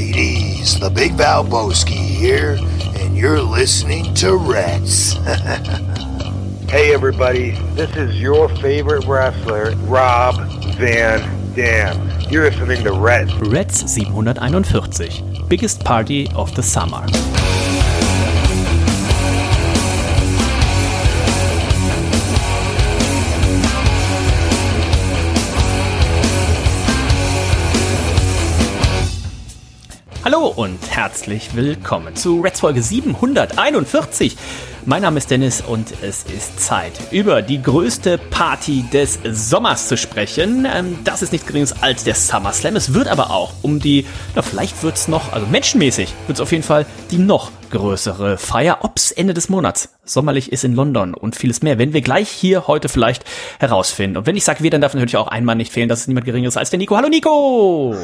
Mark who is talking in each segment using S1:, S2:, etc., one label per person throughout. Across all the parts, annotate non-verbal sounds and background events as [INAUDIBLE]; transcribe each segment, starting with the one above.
S1: ladies, the Big Valboski here, and you're listening to Rats. [LAUGHS]
S2: hey, everybody, this is your favorite wrestler, Rob Van Dam. You're listening to Reds.
S3: Reds 741, biggest party of the summer. Hallo und herzlich willkommen zu Reds Folge 741. Mein Name ist Dennis und es ist Zeit, über die größte Party des Sommers zu sprechen. Ähm, das ist nichts Geringes als der Summer Slam. Es wird aber auch um die, na, vielleicht wird es noch, also menschenmäßig wird es auf jeden Fall die noch größere Feier, ob's Ende des Monats sommerlich ist in London und vieles mehr, wenn wir gleich hier heute vielleicht herausfinden. Und wenn ich sage wir, dann darf natürlich auch einmal nicht fehlen, dass es niemand geringeres als der Nico. Hallo Nico!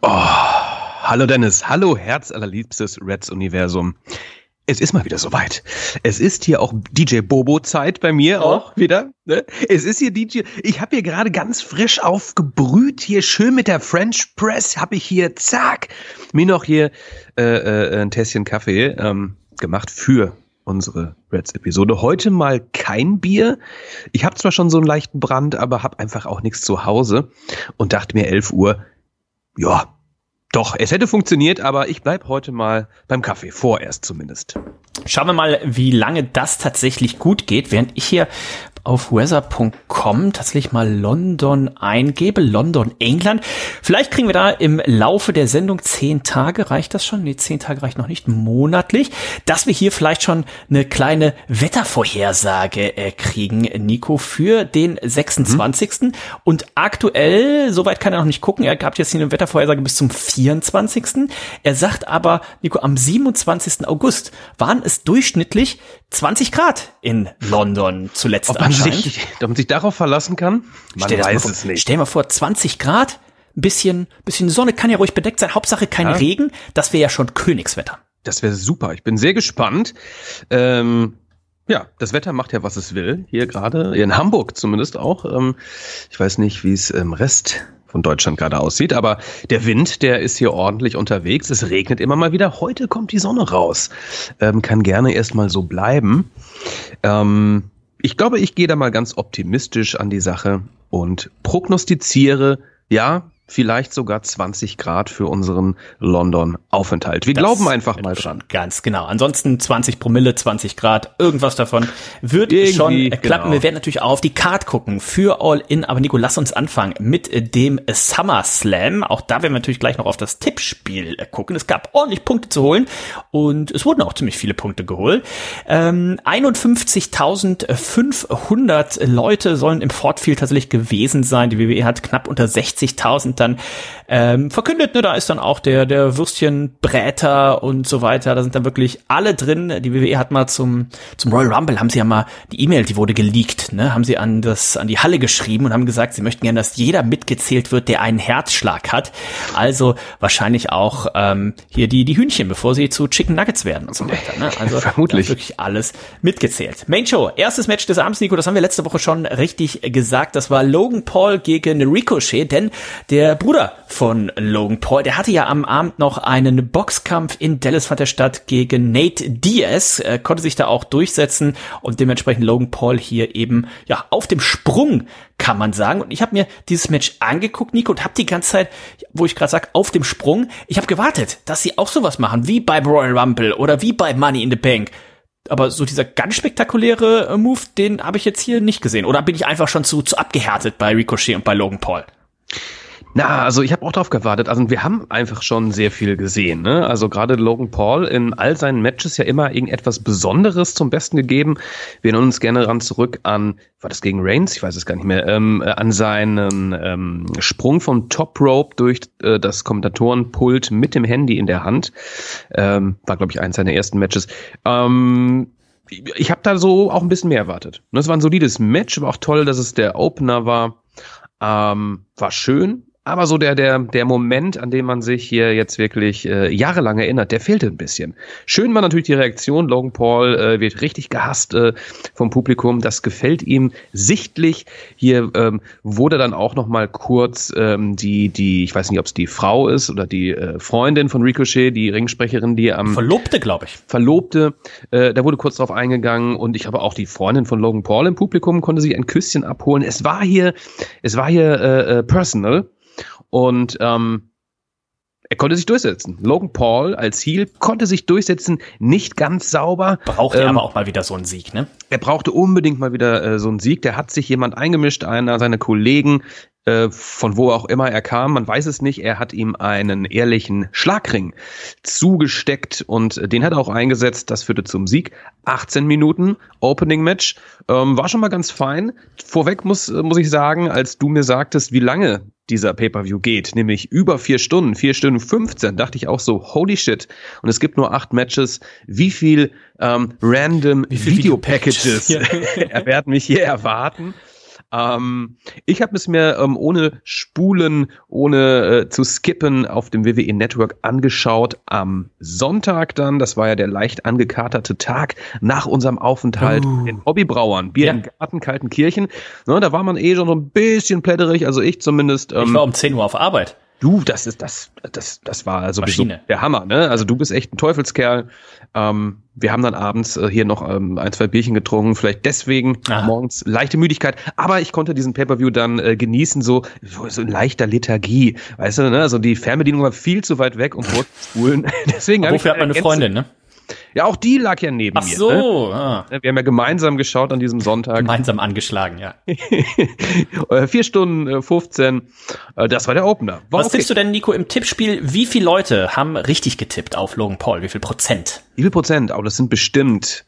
S4: Oh, hallo Dennis, hallo Herz allerliebstes Reds-Universum. Es ist mal wieder soweit. Es ist hier auch DJ Bobo-Zeit bei mir oh. auch wieder. Ne? Es ist hier DJ. Ich habe hier gerade ganz frisch aufgebrüht, hier schön mit der French Press habe ich hier, zack, mir noch hier äh, äh, ein Tässchen Kaffee ähm, gemacht für unsere Reds-Episode. Heute mal kein Bier. Ich habe zwar schon so einen leichten Brand, aber habe einfach auch nichts zu Hause und dachte mir 11 Uhr, ja, doch, es hätte funktioniert, aber ich bleib heute mal beim Kaffee, vorerst zumindest.
S3: Schauen wir mal, wie lange das tatsächlich gut geht, während ich hier auf weather.com tatsächlich mal London eingebe, London, England. Vielleicht kriegen wir da im Laufe der Sendung zehn Tage, reicht das schon? Nee, zehn Tage reicht noch nicht, monatlich, dass wir hier vielleicht schon eine kleine Wettervorhersage äh, kriegen, Nico, für den 26. Mhm. Und aktuell, soweit kann er noch nicht gucken, er gab jetzt hier eine Wettervorhersage bis zum 24. Er sagt aber, Nico, am 27. August waren es durchschnittlich 20 Grad in London zuletzt
S4: man, sich, man sich darauf verlassen kann?
S3: Man stell weiß vor, es nicht. Stell mal vor, 20 Grad, ein bisschen, bisschen Sonne kann ja ruhig bedeckt sein, Hauptsache kein ja. Regen, das wäre ja schon Königswetter.
S4: Das wäre super. Ich bin sehr gespannt. Ähm, ja, das Wetter macht ja, was es will. Hier gerade, in Hamburg zumindest auch. Ähm, ich weiß nicht, wie es im Rest von Deutschland gerade aussieht. Aber der Wind, der ist hier ordentlich unterwegs. Es regnet immer mal wieder. Heute kommt die Sonne raus. Ähm, kann gerne erstmal so bleiben. Ähm, ich glaube, ich gehe da mal ganz optimistisch an die Sache und prognostiziere, ja, vielleicht sogar 20 Grad für unseren London-Aufenthalt. Wir das glauben einfach mal dran.
S3: Ganz genau. Ansonsten 20 Promille, 20 Grad, irgendwas davon wird Irgendwie, schon klappen. Genau. Wir werden natürlich auch auf die Card gucken für All In. Aber Nico, lass uns anfangen mit dem Summer Slam. Auch da werden wir natürlich gleich noch auf das Tippspiel gucken. Es gab ordentlich Punkte zu holen und es wurden auch ziemlich viele Punkte geholt. Ähm, 51.500 Leute sollen im Fortfield tatsächlich gewesen sein. Die WWE hat knapp unter 60.000 dann ähm, verkündet. Ne? Da ist dann auch der, der Würstchenbräter und so weiter. Da sind dann wirklich alle drin. Die WWE hat mal zum, zum Royal Rumble, haben sie ja mal die E-Mail, die wurde geleakt, ne? haben sie an, das, an die Halle geschrieben und haben gesagt, sie möchten gerne, dass jeder mitgezählt wird, der einen Herzschlag hat. Also wahrscheinlich auch ähm, hier die, die Hühnchen, bevor sie zu Chicken Nuggets werden und so weiter. Ne? Also [LAUGHS]
S4: Vermutlich.
S3: wirklich alles mitgezählt. Main Show, erstes Match des Abends, Nico, das haben wir letzte Woche schon richtig gesagt. Das war Logan Paul gegen Ricochet, denn der der Bruder von Logan Paul, der hatte ja am Abend noch einen Boxkampf in Dallas fand der statt gegen Nate Diaz, äh, konnte sich da auch durchsetzen und dementsprechend Logan Paul hier eben ja auf dem Sprung kann man sagen. Und ich habe mir dieses Match angeguckt, Nico, und habe die ganze Zeit, wo ich gerade sag, auf dem Sprung, ich habe gewartet, dass sie auch sowas machen, wie bei Royal Rumble oder wie bei Money in the Bank. Aber so dieser ganz spektakuläre äh, Move, den habe ich jetzt hier nicht gesehen. Oder bin ich einfach schon zu, zu abgehärtet bei Ricochet und bei Logan Paul?
S4: Na, also ich habe auch drauf gewartet. Also wir haben einfach schon sehr viel gesehen. Ne? Also gerade Logan Paul in all seinen Matches ja immer irgendetwas Besonderes zum Besten gegeben. Wir erinnern uns gerne ran zurück an, war das gegen Reigns? Ich weiß es gar nicht mehr. Ähm, äh, an seinen ähm, Sprung vom Top Rope durch äh, das Kommentatorenpult mit dem Handy in der Hand. Ähm, war, glaube ich, eins seiner ersten Matches. Ähm, ich habe da so auch ein bisschen mehr erwartet. Das war ein solides Match, aber auch toll, dass es der Opener war. Ähm, war schön, Aber so der, der, der Moment, an dem man sich hier jetzt wirklich äh, jahrelang erinnert, der fehlte ein bisschen. Schön war natürlich die Reaktion. Logan Paul äh, wird richtig gehasst äh, vom Publikum. Das gefällt ihm sichtlich. Hier ähm, wurde dann auch noch mal kurz ähm, die, die, ich weiß nicht, ob es die Frau ist oder die äh, Freundin von Ricochet, die Ringsprecherin, die am
S3: Verlobte, glaube ich.
S4: Verlobte, äh, da wurde kurz drauf eingegangen und ich habe auch die Freundin von Logan Paul im Publikum, konnte sich ein Küsschen abholen. Es war hier, es war hier äh, äh, personal. Und ähm, er konnte sich durchsetzen. Logan Paul als Heel konnte sich durchsetzen, nicht ganz sauber.
S3: Brauchte ähm, aber auch mal wieder so einen Sieg, ne?
S4: Er brauchte unbedingt mal wieder äh, so einen Sieg. Der hat sich jemand eingemischt, einer seiner Kollegen, äh, von wo auch immer er kam, man weiß es nicht. Er hat ihm einen ehrlichen Schlagring zugesteckt und den hat er auch eingesetzt. Das führte zum Sieg. 18 Minuten Opening Match. Ähm, war schon mal ganz fein. Vorweg muss, muss ich sagen, als du mir sagtest, wie lange dieser Pay-per-View geht, nämlich über vier Stunden, vier Stunden 15, dachte ich auch so, holy shit. Und es gibt nur acht Matches. Wie viel ähm, random Video-Packages Video [LAUGHS] werden mich hier erwarten? Ähm, ich habe es mir ähm, ohne Spulen, ohne äh, zu skippen auf dem WWE Network angeschaut am Sonntag dann. Das war ja der leicht angekaterte Tag nach unserem Aufenthalt uh. in Hobbybrauern, Bier ja. im Garten, Kaltenkirchen. Ne, da war man eh schon so ein bisschen plätterig, also ich zumindest.
S3: Ähm, ich war um 10 Uhr auf Arbeit.
S4: Du, das ist das, das, das war sowieso Maschine. der Hammer, ne? Also du bist echt ein Teufelskerl. Ähm, wir haben dann abends äh, hier noch ähm, ein, zwei Bierchen getrunken, vielleicht deswegen Aha. morgens leichte Müdigkeit. Aber ich konnte diesen Pay-per-View dann äh, genießen, so, so in leichter Lethargie. Weißt du, ne? Also die Fernbedienung war viel zu weit weg, um vorzuspulen. [LAUGHS]
S3: deswegen Wofür hat man eine Freundin, ne?
S4: Ja, auch die lag ja neben
S3: Ach
S4: mir.
S3: Ach so. Ne? Ah.
S4: Wir haben ja gemeinsam geschaut an diesem Sonntag.
S3: Gemeinsam angeschlagen, ja. [LAUGHS]
S4: Äh, vier Stunden 15. Äh, äh, das war der Opener.
S3: War Was okay. tippst du denn, Nico, im Tippspiel? Wie viele Leute haben richtig getippt auf Logan Paul? Wie viel Prozent?
S4: Wie viel Prozent? Aber oh, das sind bestimmt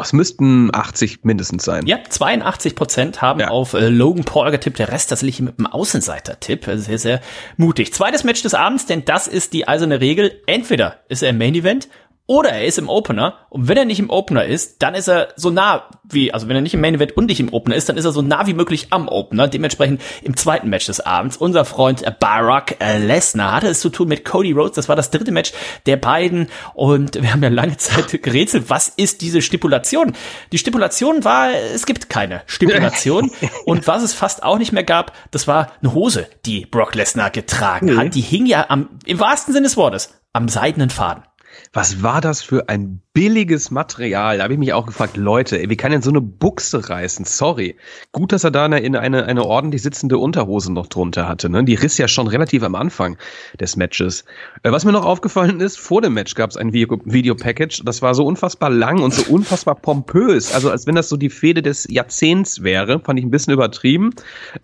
S4: oh, es müssten 80 mindestens sein.
S3: Ja, 82 Prozent haben ja. auf äh, Logan Paul getippt. Der Rest tatsächlich mit einem Außenseiter-Tipp. Also sehr, sehr mutig. Zweites Match des Abends, denn das ist die eiserne Regel. Entweder ist er im Main Event oder er ist im Opener. Und wenn er nicht im Opener ist, dann ist er so nah wie, also wenn er nicht im Main Event und nicht im Opener ist, dann ist er so nah wie möglich am Opener. Dementsprechend im zweiten Match des Abends. Unser Freund Barack Lesnar hatte es zu tun mit Cody Rhodes. Das war das dritte Match der beiden. Und wir haben ja lange Zeit [LAUGHS] gerätselt, was ist diese Stipulation? Die Stipulation war, es gibt keine Stipulation. [LAUGHS] und was es fast auch nicht mehr gab, das war eine Hose, die Brock Lesnar getragen hat. Die hing ja am, im wahrsten Sinne des Wortes, am seidenen Faden.
S4: Was war das für ein billiges Material? Da habe ich mich auch gefragt, Leute, ey, wie kann denn so eine Buchse reißen? Sorry. Gut, dass er da eine, eine, eine ordentlich sitzende Unterhose noch drunter hatte. Ne? Die riss ja schon relativ am Anfang des Matches. Äh, was mir noch aufgefallen ist, vor dem Match gab es ein Video-Package. Das war so unfassbar lang und so unfassbar pompös. Also als wenn das so die Fehde des Jahrzehnts wäre. Fand ich ein bisschen übertrieben.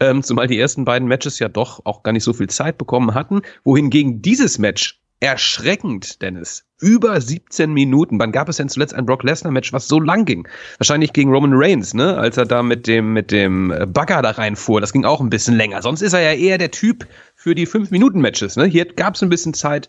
S4: Ähm, zumal die ersten beiden Matches ja doch auch gar nicht so viel Zeit bekommen hatten. Wohingegen dieses Match erschreckend, Dennis. Über 17 Minuten. Wann gab es denn zuletzt ein Brock Lesnar Match, was so lang ging? Wahrscheinlich gegen Roman Reigns, ne? Als er da mit dem, mit dem äh, Bagger da reinfuhr. Das ging auch ein bisschen länger. Sonst ist er ja eher der Typ für die 5-Minuten-Matches, ne? Hier gab es ein bisschen Zeit.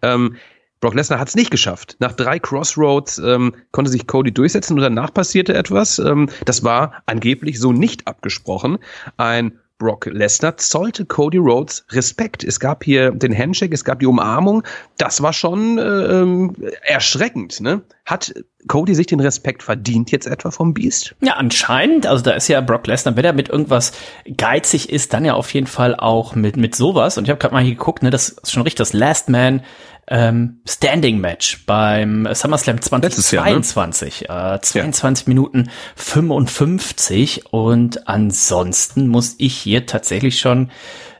S4: Ähm, Brock Lesnar hat es nicht geschafft. Nach drei Crossroads ähm, konnte sich Cody durchsetzen und danach passierte etwas. Ähm, das war angeblich so nicht abgesprochen. Ein Brock Lesnar zollte Cody Rhodes Respekt. Es gab hier den Handshake, es gab die Umarmung. Das war schon äh, ähm, erschreckend. Ne? Hat Cody sich den Respekt verdient jetzt etwa vom Beast?
S3: Ja, anscheinend. Also da ist ja Brock Lesnar, wenn er mit irgendwas geizig ist, dann ja auf jeden Fall auch mit mit sowas. Und ich habe gerade mal hier geguckt, ne, das ist schon richtig das Last Man ähm, Standing Match beim SummerSlam 2022. Jahr, ne? äh, 22 ja. Minuten 55 und ansonsten muss ich hier tatsächlich schon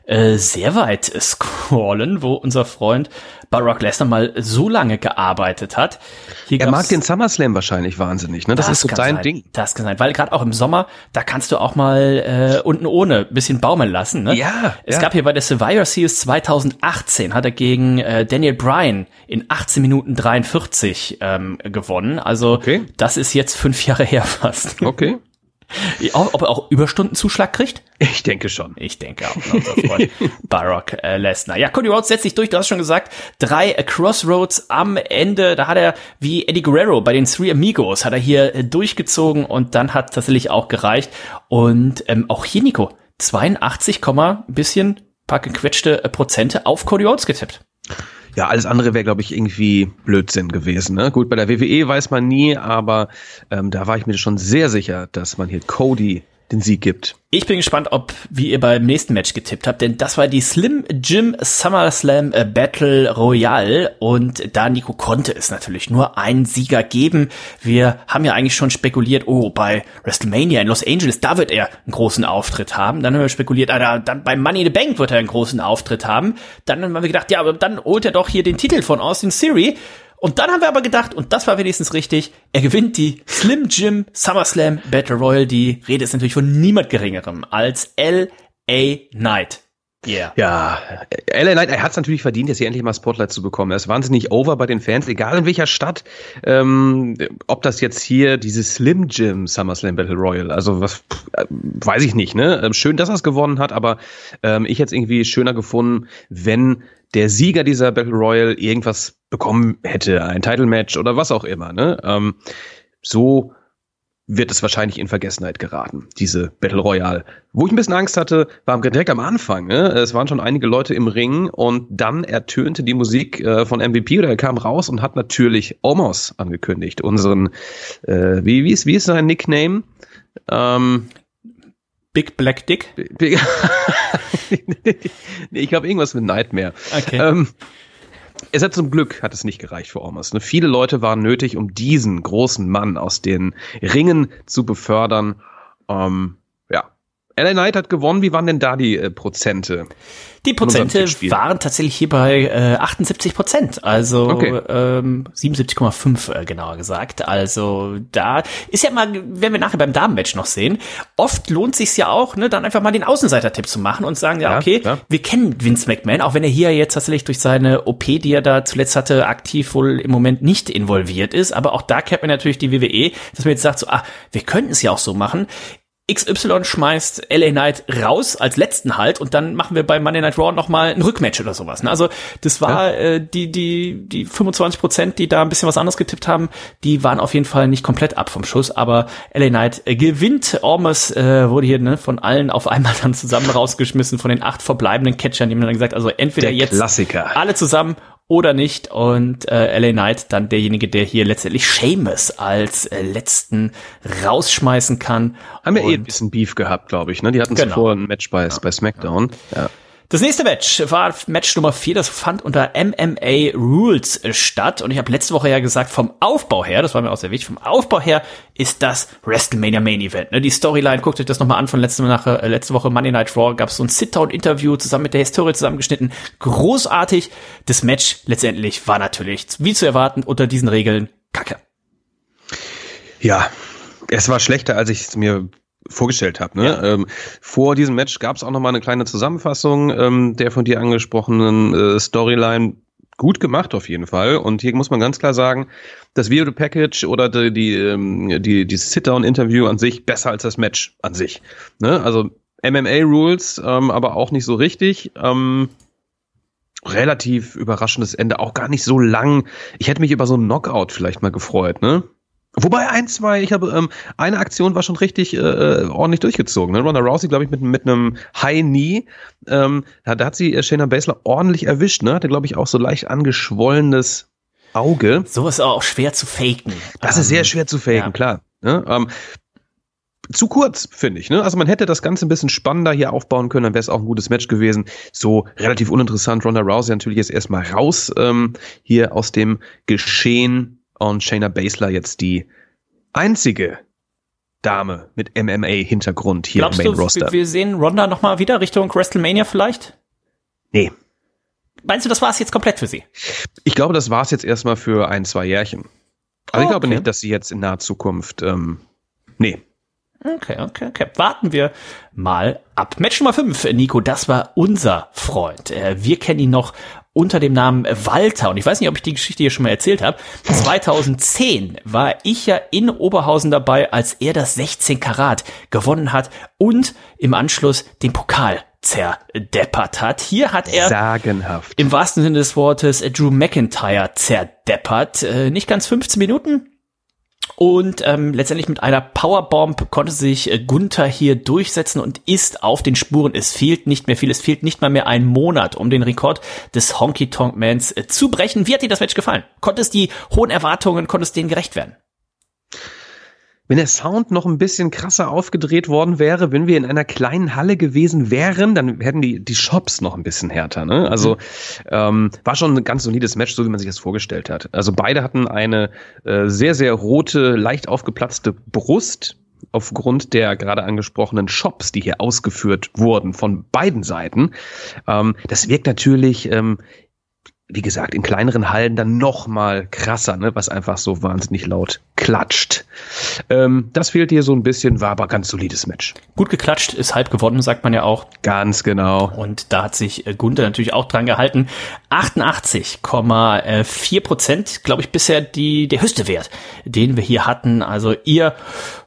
S3: äh, sehr weit [LAUGHS] scrollen, wo unser Freund Barack Lesnar mal so lange gearbeitet hat.
S4: Hier er mag den SummerSlam wahrscheinlich wahnsinnig, ne? Das, das ist so sein. Ding.
S3: Das kann sein, weil gerade auch im Sommer, da kannst du auch mal äh, unten ohne bisschen baumeln lassen, ne?
S4: Ja.
S3: Es
S4: ja.
S3: gab hier bei der Survivor Series 2018 hat er gegen äh, Daniel Bryan in 18 Minuten 43 ähm, gewonnen. Also okay. das ist jetzt fünf [LAUGHS] Jahre her fast.
S4: Okay.
S3: Ob er auch Überstundenzuschlag kriegt?
S4: Ich denke schon.
S3: Ich denke auch. Unser Freund [LAUGHS] Barack äh, Lesnar. Ja, Cody Rhodes setzt sich durch. Du hast schon gesagt, drei äh, Crossroads am Ende. Da hat er, wie Eddie Guerrero bei den Three Amigos, hat er hier äh, durchgezogen und dann hat tatsächlich auch gereicht. Und ähm, auch hier, Nico, 82, ein bisschen paar gequetschte äh, Prozente auf Cody Rhodes getippt.
S4: Ja, alles andere wäre, glaube ich, irgendwie Blödsinn gewesen. Ne? Gut, bei der WWE weiß man nie, aber ähm, da war ich mir schon sehr sicher, dass man hier Cody den Sieg gibt.
S3: Ich bin gespannt, ob, wie ihr beim nächsten Match getippt habt, denn das war die Slim Jim SummerSlam äh, Battle Royale und da Nico konnte es natürlich nur einen Sieger geben. Wir haben ja eigentlich schon spekuliert, oh, bei WrestleMania in Los Angeles, da wird er einen großen Auftritt haben. Dann haben wir spekuliert, ah, dann bei Money in the Bank wird er einen großen Auftritt haben. Dann haben wir gedacht, ja, aber dann holt er doch hier den Titel von Austin Theory. Und dann haben wir aber gedacht, und das war wenigstens richtig, er gewinnt die Slim Jim SummerSlam Battle Royale. Die Rede ist natürlich von niemand geringerem als L.A. Knight.
S4: Yeah. Ja, LA Knight, er hat es natürlich verdient, jetzt hier endlich mal Spotlight zu bekommen. Er ist wahnsinnig over bei den Fans, egal in welcher Stadt. Ähm, ob das jetzt hier dieses Slim Jim SummerSlam Battle Royale, also was äh, weiß ich nicht, ne? Ähm, schön, dass er es gewonnen hat, aber ähm, ich hätte es irgendwie schöner gefunden, wenn der Sieger dieser Battle Royale irgendwas bekommen hätte, ein Title Match oder was auch immer. Ne? Ähm, so wird es wahrscheinlich in Vergessenheit geraten, diese Battle Royale. Wo ich ein bisschen Angst hatte, war direkt am Anfang. Ne? Es waren schon einige Leute im Ring und dann ertönte die Musik äh, von MVP oder er kam raus und hat natürlich Omos angekündigt, unseren, äh, wie, wie, ist, wie ist sein Nickname?
S3: Ähm, Big Black Dick? Big [LAUGHS]
S4: nee, ich glaube irgendwas mit Nightmare. Okay. Ähm, es hat zum Glück hat es nicht gereicht für Ormas. Ne? Viele Leute waren nötig, um diesen großen Mann aus den Ringen zu befördern. Ähm. LA Knight hat gewonnen. Wie waren denn da die äh, Prozente?
S3: Die Prozente waren tatsächlich hier bei äh, 78 Prozent, also okay. ähm, 77,5 äh, genauer gesagt. Also da ist ja mal, werden wir nachher beim Damenmatch noch sehen, oft lohnt sich ja auch, ne, dann einfach mal den Außenseiter-Tipp zu machen und sagen, ja, ja okay, ja. wir kennen Vince McMahon, auch wenn er hier jetzt tatsächlich durch seine OP, die er da zuletzt hatte, aktiv wohl im Moment nicht involviert ist. Aber auch da kennt man natürlich die WWE, dass man jetzt sagt, so, ah, wir könnten es ja auch so machen. XY schmeißt LA Knight raus als letzten Halt und dann machen wir bei Monday Night Raw nochmal ein Rückmatch oder sowas. Ne? Also das war ja. äh, die, die, die 25 Prozent, die da ein bisschen was anderes getippt haben, die waren auf jeden Fall nicht komplett ab vom Schuss, aber LA Knight äh, gewinnt. Ormes äh, wurde hier ne, von allen auf einmal dann zusammen rausgeschmissen, von den acht verbleibenden Catchern, die haben dann gesagt, also entweder
S4: Der
S3: jetzt
S4: Klassiker.
S3: alle zusammen oder nicht. Und äh, LA Knight dann derjenige, der hier letztendlich Seamus als äh, letzten rausschmeißen kann.
S4: Haben wir eh ein bisschen Beef gehabt, glaube ich. Ne? Die hatten genau. zuvor ein Match bei, ja. bei SmackDown. Ja.
S3: Das nächste Match war Match Nummer 4, das fand unter MMA Rules statt. Und ich habe letzte Woche ja gesagt, vom Aufbau her, das war mir auch sehr wichtig, vom Aufbau her ist das WrestleMania Main Event. Ne? Die Storyline, guckt euch das nochmal an von letzte, nach, äh, letzte Woche Monday Night Raw, gab es so ein Sit-Down-Interview zusammen mit der Historie zusammengeschnitten. Großartig. Das Match letztendlich war natürlich, wie zu erwarten, unter diesen Regeln kacke.
S4: Ja, es war schlechter, als ich es mir vorgestellt habe. Ne? Ja. Ähm, vor diesem Match gab es auch noch mal eine kleine Zusammenfassung ähm, der von dir angesprochenen äh, Storyline. Gut gemacht auf jeden Fall. Und hier muss man ganz klar sagen, das Video Package oder die, die, ähm, die, die Sit-Down-Interview an sich besser als das Match an sich. Ne? Also MMA-Rules, ähm, aber auch nicht so richtig. Ähm, relativ überraschendes Ende, auch gar nicht so lang. Ich hätte mich über so ein Knockout vielleicht mal gefreut, ne? Wobei ein, zwei, ich habe ähm, eine Aktion war schon richtig äh, äh ordentlich durchgezogen. Ne? Ronda Rousey, glaube ich, mit, mit einem High Knee, ähm, da, da hat sie äh, Shayna Baszler ordentlich erwischt. Ne? Hatte, glaube ich, auch so leicht angeschwollenes Auge.
S3: So ist auch schwer zu faken.
S4: Das ähm, ist sehr ähm, schwer zu faken, ja. klar. Ne? Ähm, zu kurz, finde ich. Ne? Also man hätte das Ganze ein bisschen spannender hier aufbauen können, dann wäre es auch ein gutes Match gewesen. So relativ uninteressant. Ronda Rousey natürlich jetzt erstmal raus ähm, hier aus dem Geschehen und Shayna Baszler jetzt die einzige Dame mit MMA-Hintergrund hier
S3: Glaubst
S4: im Main
S3: du,
S4: Roster.
S3: Wir sehen Ronda noch mal wieder Richtung WrestleMania vielleicht?
S4: Nee.
S3: Meinst du, das war es jetzt komplett für sie?
S4: Ich glaube, das war es jetzt erstmal für ein, zwei Jährchen. Also oh, ich glaube okay. nicht, dass sie jetzt in naher Zukunft. Ähm, nee.
S3: Okay, okay, okay. Warten wir mal ab. Match Nummer 5, Nico, das war unser Freund. Äh, wir kennen ihn noch unter dem Namen Walter. Und ich weiß nicht, ob ich die Geschichte hier schon mal erzählt habe. 2010 war ich ja in Oberhausen dabei, als er das 16 Karat gewonnen hat und im Anschluss den Pokal zerdeppert hat. Hier hat er
S4: Sagenhaft.
S3: im wahrsten Sinne des Wortes Drew McIntyre zerdeppert. Äh, nicht ganz 15 Minuten, Und ähm, letztendlich mit einer Powerbomb konnte sich äh, Gunther hier durchsetzen und ist auf den Spuren. Es fehlt nicht mehr viel. Es fehlt nicht mal mehr ein Monat, um den Rekord des Honky Tonk Mans äh, zu brechen. Wie hat dir das Match gefallen? Konnte es die hohen Erwartungen, konnte es denen gerecht werden?
S4: Wenn der Sound noch ein bisschen krasser aufgedreht worden wäre, wenn wir in einer kleinen Halle gewesen wären, dann hätten die, die Shops noch ein bisschen härter. Ne? Also ähm, war schon ein ganz solides Match, so wie man sich das vorgestellt hat. Also beide hatten eine äh, sehr, sehr rote, leicht aufgeplatzte Brust, aufgrund der gerade angesprochenen Shops, die hier ausgeführt wurden von beiden Seiten. Ähm, das wirkt natürlich ähm, wie gesagt, in kleineren Hallen dann noch mal krasser, ne, was einfach so wahnsinnig laut klatscht. Ähm, das fehlt hier so ein bisschen, war aber ganz solides Match.
S3: Gut geklatscht ist halb gewonnen, sagt man ja auch.
S4: Ganz genau.
S3: Und da hat sich äh, Gunther natürlich auch dran gehalten. 88,4 Prozent, glaube ich, bisher die, der höchste Wert, den wir hier hatten. Also ihr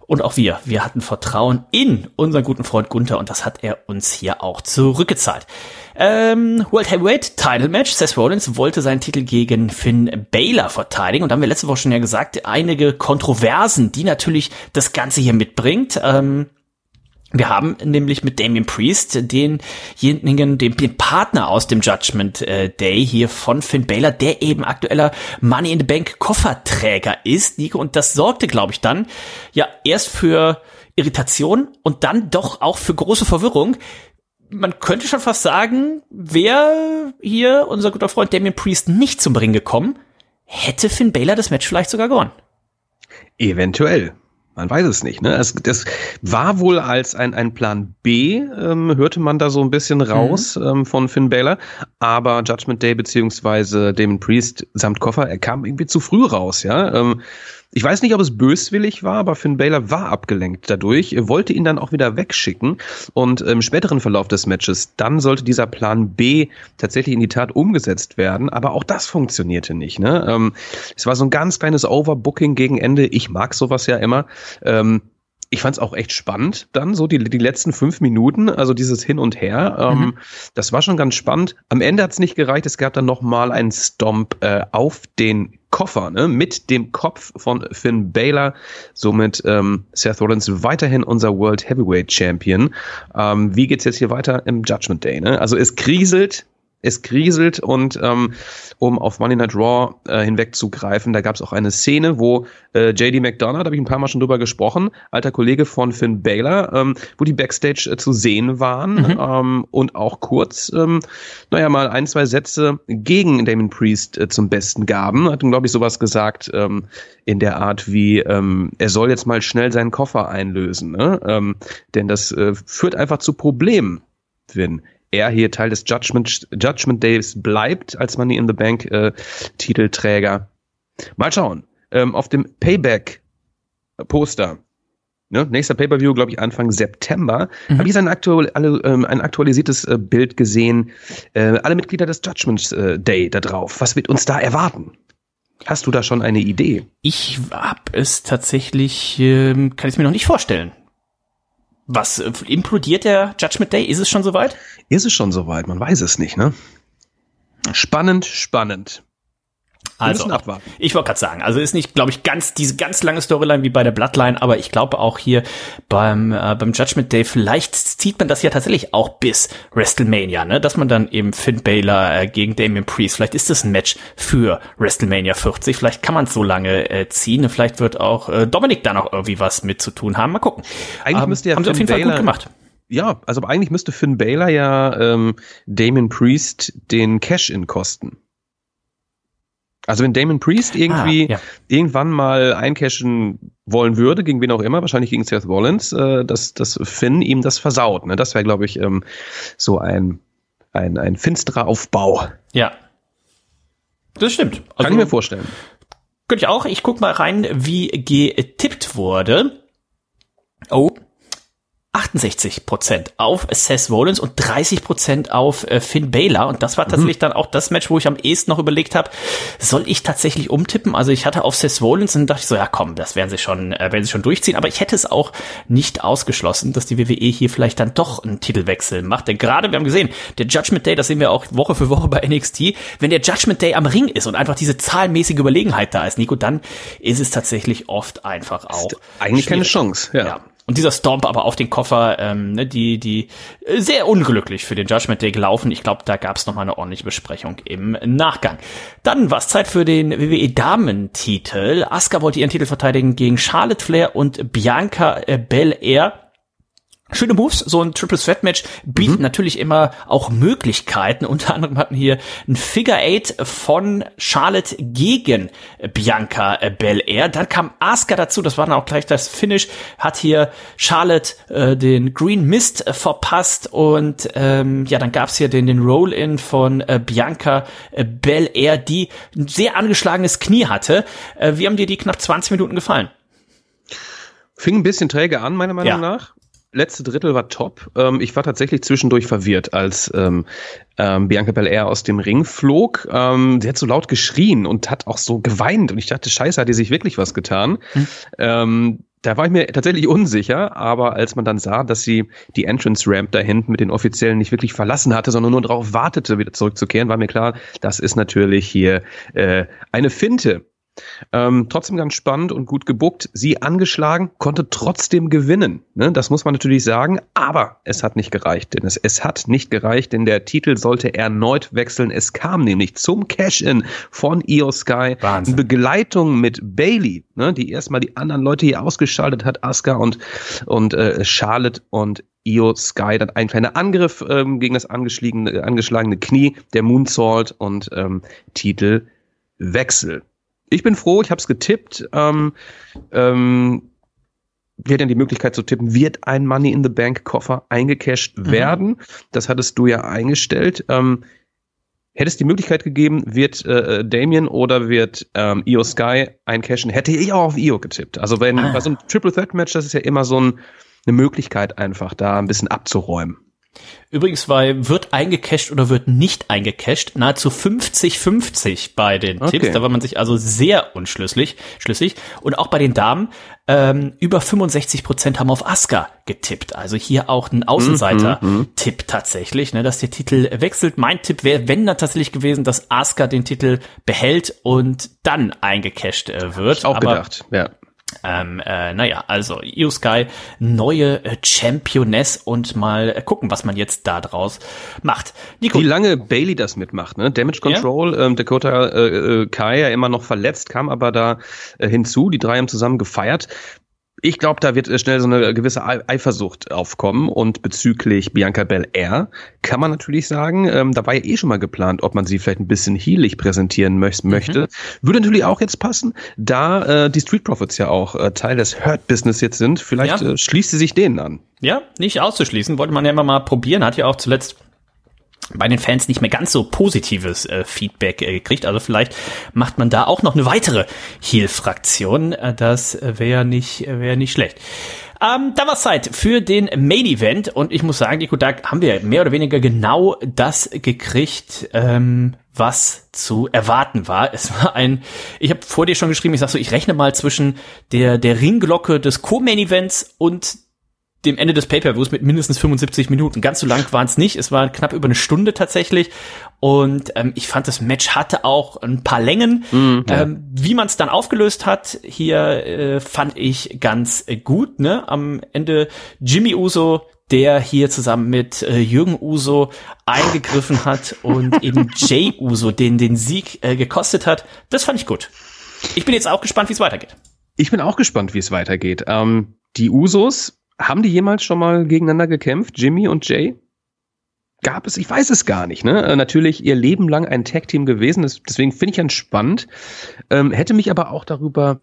S3: und auch wir, wir hatten Vertrauen in unseren guten Freund Gunther und das hat er uns hier auch zurückgezahlt. Ähm, World Heavyweight Title Match. Seth Rollins wollte seinen Titel gegen Finn Baylor verteidigen und da haben wir letzte Woche schon ja gesagt, einige Kontroversen, die natürlich das Ganze hier mitbringt. Ähm, wir haben nämlich mit Damien Priest denjenigen, den, den Partner aus dem Judgment äh, Day hier von Finn Baylor, der eben aktueller Money in the Bank Kofferträger ist, Nico. Und das sorgte, glaube ich, dann ja erst für Irritation und dann doch auch für große Verwirrung. Man könnte schon fast sagen, wäre hier unser guter Freund Damien Priest nicht zum Ring gekommen, hätte Finn Baylor das Match vielleicht sogar gewonnen.
S4: Eventuell. Man weiß es nicht. Ne? Es, das war wohl als ein, ein Plan B, ähm, hörte man da so ein bisschen raus mhm. ähm, von Finn Balor. Aber Judgment Day beziehungsweise Damon Priest samt Koffer, er kam irgendwie zu früh raus. Ja, ähm, ich weiß nicht, ob es böswillig war, aber Finn Balor war abgelenkt dadurch, wollte ihn dann auch wieder wegschicken und im späteren Verlauf des Matches, dann sollte dieser Plan B tatsächlich in die Tat umgesetzt werden, aber auch das funktionierte nicht. Ne? Ähm, es war so ein ganz kleines Overbooking gegen Ende. Ich mag sowas ja immer. Ähm, ich fand es auch echt spannend dann, so die, die letzten fünf Minuten, also dieses Hin und Her. Ähm, mhm. Das war schon ganz spannend. Am Ende hat es nicht gereicht, es gab dann noch mal einen Stomp äh, auf den Koffer, ne, mit dem Kopf von Finn Baylor. Somit ähm, Seth Rollins weiterhin unser World Heavyweight Champion. Ähm, wie geht's jetzt hier weiter im Judgment Day? Ne? Also es kriselt es kriselt und ähm, um auf Money Night Raw äh, hinwegzugreifen, da gab es auch eine Szene, wo äh, JD McDonough, da habe ich ein paar Mal schon drüber gesprochen, alter Kollege von Finn Baylor, ähm, wo die Backstage äh, zu sehen waren mhm. ähm, und auch kurz, ähm, naja, mal ein, zwei Sätze gegen Damon Priest äh, zum Besten gaben. Hat ihm, glaube ich, sowas gesagt ähm, in der Art wie, ähm, er soll jetzt mal schnell seinen Koffer einlösen, ne? ähm, denn das äh, führt einfach zu Problemen, wenn er hier Teil des Judgment, Judgment Days bleibt als Money in the Bank äh, Titelträger. Mal schauen. Ähm, auf dem Payback Poster Ne, nächster Pay-Per-View, glaube ich, Anfang September. Mhm. Habe ich ein, aktuell, alle, ähm, ein aktualisiertes äh, Bild gesehen. Äh, alle Mitglieder des Judgment äh, Day da drauf. Was wird uns da erwarten? Hast du da schon eine Idee?
S3: Ich hab es tatsächlich, ähm, kann ich mir noch nicht vorstellen. Was äh, implodiert der Judgment Day? Ist es schon soweit?
S4: Ist es schon soweit? Man weiß es nicht, ne? Spannend, spannend.
S3: Also, ich wollte gerade sagen, also ist nicht, glaube ich, ganz diese ganz lange Storyline wie bei der Bloodline, aber ich glaube auch hier beim äh, beim Judgment Day vielleicht zieht man das ja tatsächlich auch bis WrestleMania, ne, dass man dann eben Finn Balor äh, gegen Damien Priest, vielleicht ist das ein Match für WrestleMania 40, vielleicht kann man es so lange äh, ziehen, vielleicht wird auch äh, Dominik da noch irgendwie was mit zu tun haben, mal gucken.
S4: Eigentlich ähm, müsste ja haben Finn sie auf jeden Fall gut gemacht. Ja, also eigentlich müsste Finn Balor ja ähm, Damien Priest den Cash-In kosten. Also wenn Damon Priest irgendwie ah, ja. irgendwann mal eincashen wollen würde, gegen wen auch immer, wahrscheinlich gegen Seth Rollins, äh, dass, dass Finn ihm das versaut. Ne? Das wäre, glaube ich, ähm, so ein, ein, ein finsterer Aufbau.
S3: Ja. Das stimmt.
S4: Also, Kann ich mir vorstellen.
S3: Könnte ich auch. Ich guck mal rein, wie getippt wurde. Oh, 68 Prozent auf Seth Rollins und 30 Prozent auf äh, Finn Balor. Und das war tatsächlich mhm. dann auch das Match, wo ich am ehesten noch überlegt habe, soll ich tatsächlich umtippen? Also ich hatte auf Seth Rollins und dachte ich so, ja komm, das werden sie schon, äh, werden sie schon durchziehen. Aber ich hätte es auch nicht ausgeschlossen, dass die WWE hier vielleicht dann doch einen Titelwechsel macht. Denn gerade, wir haben gesehen, der Judgment Day, das sehen wir auch Woche für Woche bei NXT, wenn der Judgment Day am Ring ist und einfach diese zahlenmäßige Überlegenheit da ist, Nico, dann ist es tatsächlich oft einfach auch.
S4: Eigentlich schwierig. keine Chance, ja. ja.
S3: Und dieser Stomp aber auf den Koffer, ähm, ne, die, die äh, sehr unglücklich für den Judgment Day gelaufen. Ich glaube, da gab es nochmal eine ordentliche Besprechung im Nachgang. Dann war es Zeit für den WWE Damentitel. Asuka wollte ihren Titel verteidigen gegen Charlotte Flair und Bianca äh, Belair. Schöne Moves, so ein Triple Threat Match bietet mhm. natürlich immer auch Möglichkeiten. Unter anderem hatten hier ein Figure Eight von Charlotte gegen Bianca Belair. Dann kam Asuka dazu, das war dann auch gleich das Finish, hat hier Charlotte äh, den Green Mist verpasst und ähm, ja, dann gab's hier den, den Roll-In von äh, Bianca Belair, die ein sehr angeschlagenes Knie hatte. Äh, wie haben dir die knapp 20 Minuten gefallen?
S4: Fing ein bisschen träge an, meiner Meinung ja. nach letzte Drittel war top. Ähm, ich war tatsächlich zwischendurch verwirrt, als ähm, ähm, Bianca Belair aus dem Ring flog. Ähm, sie hat so laut geschrien und hat auch so geweint. Und ich dachte, scheiße, hat die sich wirklich was getan. Hm. Ähm, da war ich mir tatsächlich unsicher, aber als man dann sah, dass sie die Entrance Ramp da hinten mit den Offiziellen nicht wirklich verlassen hatte, sondern nur darauf wartete, wieder zurückzukehren, war mir klar, das ist natürlich hier äh, eine Finte. Ähm, trotzdem ganz spannend und gut gebuckt. Sie angeschlagen, konnte trotzdem gewinnen. Ne? Das muss man natürlich sagen. Aber es hat nicht gereicht, denn es, es hat nicht gereicht, denn der Titel sollte erneut wechseln. Es kam nämlich zum Cash-In von Io Sky Wahnsinn. in Begleitung mit Bailey, ne? die erstmal die anderen Leute hier ausgeschaltet hat, Asuka und, und äh, Charlotte und Io Sky dann ein kleiner Angriff ähm, gegen das angeschlagene, angeschlagene Knie, der Moonsault und ähm, Titelwechsel ich bin froh, ich habe es getippt. Ähm, ähm, wir hätten die Möglichkeit zu tippen, wird ein Money in the Bank Koffer eingecashed mhm. werden? Das hattest du ja eingestellt. Ähm, hätte es die Möglichkeit gegeben, wird äh, Damien oder wird ähm, Io Sky eincashen, hätte ich auch auf Io getippt. Also wenn ah. bei so einem Triple Threat Match, das ist ja immer so ein, eine Möglichkeit einfach, da ein bisschen abzuräumen.
S3: Übrigens bei wird eingecasht oder wird nicht eingecasht nahezu 50-50 bei den okay. Tipps. Da war man sich also sehr unschlüssig. Schlüssig. Und auch bei den Damen ähm, über 65 Prozent haben auf Asuka getippt. Also hier auch ein Außenseiter-Tipp mhm, mhm. tatsächlich, ne, dass der Titel wechselt. Mein Tipp wäre, wenn dann tatsächlich gewesen, dass Asuka den Titel behält und dann eingecasht äh, wird.
S4: Ich auch Aber gedacht, ja.
S3: Ähm, äh, naja, also Io Sky, neue äh, Championess und mal äh, gucken, was man jetzt da draus macht.
S4: Nico. Wie lange Bailey das mitmacht, ne? Damage Control, ja? ähm, Dakota äh, äh, Kai ja immer noch verletzt, kam aber da äh, hinzu. Die drei haben zusammen gefeiert ich glaube, da wird schnell so eine gewisse Eifersucht aufkommen. Und bezüglich Bianca Belair kann man natürlich sagen, ähm, da war ja eh schon mal geplant, ob man sie vielleicht ein bisschen heelig präsentieren möcht mhm. möchte. Würde natürlich auch jetzt passen, da äh, die Street Profits ja auch äh, Teil des Hurt-Business jetzt sind. Vielleicht ja. äh, schließt sie sich denen an.
S3: Ja, nicht auszuschließen. Wollte man ja immer mal probieren. Hat ja auch zuletzt bei den Fans nicht mehr ganz so positives äh, Feedback äh, gekriegt. Also vielleicht macht man da auch noch eine weitere Heal-Fraktion. Äh, das wäre nicht, wäre nicht schlecht. Ähm, da war Zeit für den Main Event und ich muss sagen, Nico, da haben wir mehr oder weniger genau das gekriegt, ähm, was zu erwarten war. Es war ein, ich habe vor dir schon geschrieben, ich sag so, ich rechne mal zwischen der der Ringglocke des Co-Main Events und dem Ende des Pay-Per-Views mit mindestens 75 Minuten. Ganz so lang waren es nicht. Es war knapp über eine Stunde tatsächlich. Und ähm, ich fand, das Match hatte auch ein paar Längen. Ja. ähm, wie man es dann aufgelöst hat, hier äh, fand ich ganz äh, gut. Ne? Am Ende Jimmy Uso, der hier zusammen mit äh, Jürgen Uso eingegriffen hat und [LAUGHS] eben Jay Uso den den Sieg äh, gekostet hat. Das fand ich gut. Ich bin jetzt auch gespannt, wie es weitergeht.
S4: Ich bin auch gespannt, wie es weitergeht. Ähm, die Usos haben die jemals schon mal gegeneinander gekämpft, Jimmy und Jay? Gab es, ich weiß es gar nicht, ne? Äh, natürlich ihr Leben lang ein Tag-Team gewesen, deswegen finde ich entspannt. Ähm, hätte mich aber auch darüber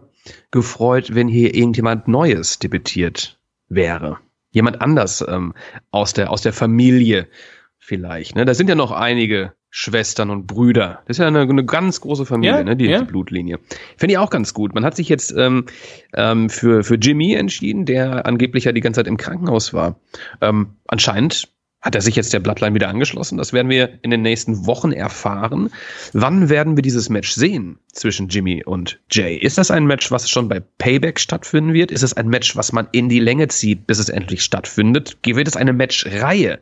S4: gefreut, wenn hier irgendjemand Neues debütiert wäre. Jemand anders ähm, aus, der, aus der Familie vielleicht. Ne? Da sind ja noch einige Schwestern und Brüder. Das ist ja eine, eine ganz große Familie,
S3: Ja,
S4: ne, die,
S3: ja.
S4: die Blutlinie. Finde ich auch ganz gut. Man hat sich jetzt ähm, ähm, für, für Jimmy entschieden, der angeblich ja die ganze Zeit im Krankenhaus war. Ähm, anscheinend hat er sich jetzt der Bloodline wieder angeschlossen. Das werden wir in den nächsten Wochen erfahren. Wann werden wir dieses Match sehen zwischen Jimmy und Jay? Ist das ein Match, was schon bei Payback stattfinden wird? Ist es ein Match, was man in die Länge zieht, bis es endlich stattfindet? Wird es eine Matchreihe?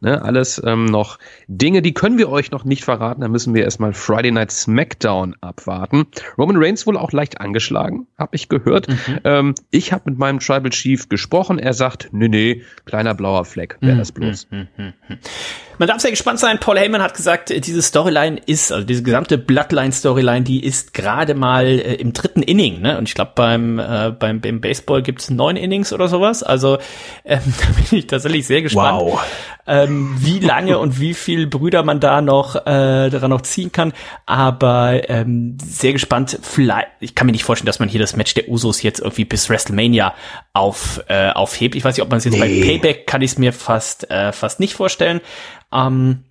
S4: Ne, alles ähm, noch Dinge, die können wir euch noch nicht verraten. Da müssen wir erstmal Friday Night SmackDown abwarten. Roman Reigns wohl auch leicht angeschlagen, habe ich gehört. Ähm, ich habe mit meinem Tribal Chief gesprochen. Er sagt, nee, nee, kleiner blauer Fleck, wäre das bloß.
S3: Man darf sehr gespannt sein. Paul Heyman hat gesagt, äh, diese Storyline ist, also diese gesamte Bloodline-Storyline, die ist gerade mal äh, im dritten Inning. Ne? Und ich glaube, beim, äh, beim, beim Baseball gibt's neun Innings oder sowas. Also ähm, [LAUGHS] da bin ich tatsächlich sehr gespannt,
S4: Wow.
S3: Ähm, wie lange [LAUGHS] und wie viel Brüder man da noch äh, daran noch ziehen kann. Aber ähm, sehr gespannt. Vielleicht, ich kann mir nicht vorstellen, dass man hier das Match der Usos jetzt irgendwie bis WrestleMania auf, äh, aufhebt. Ich weiß nicht, ob man es jetzt bei
S4: Nee.
S3: Payback kann ich es mir fast äh, fast nicht vorstellen. Ähm,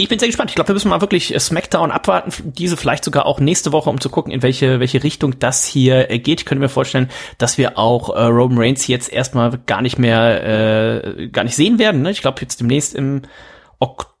S3: ich bin sehr gespannt. Ich glaube, wir müssen mal wirklich äh, SmackDown abwarten, diese vielleicht sogar auch nächste Woche, um zu gucken, in welche welche Richtung das hier äh, geht. Ich könnte mir vorstellen, dass wir auch äh, Roman Reigns jetzt erstmal gar nicht mehr äh, gar nicht sehen werden. Ne? Ich glaube, jetzt demnächst im Oktober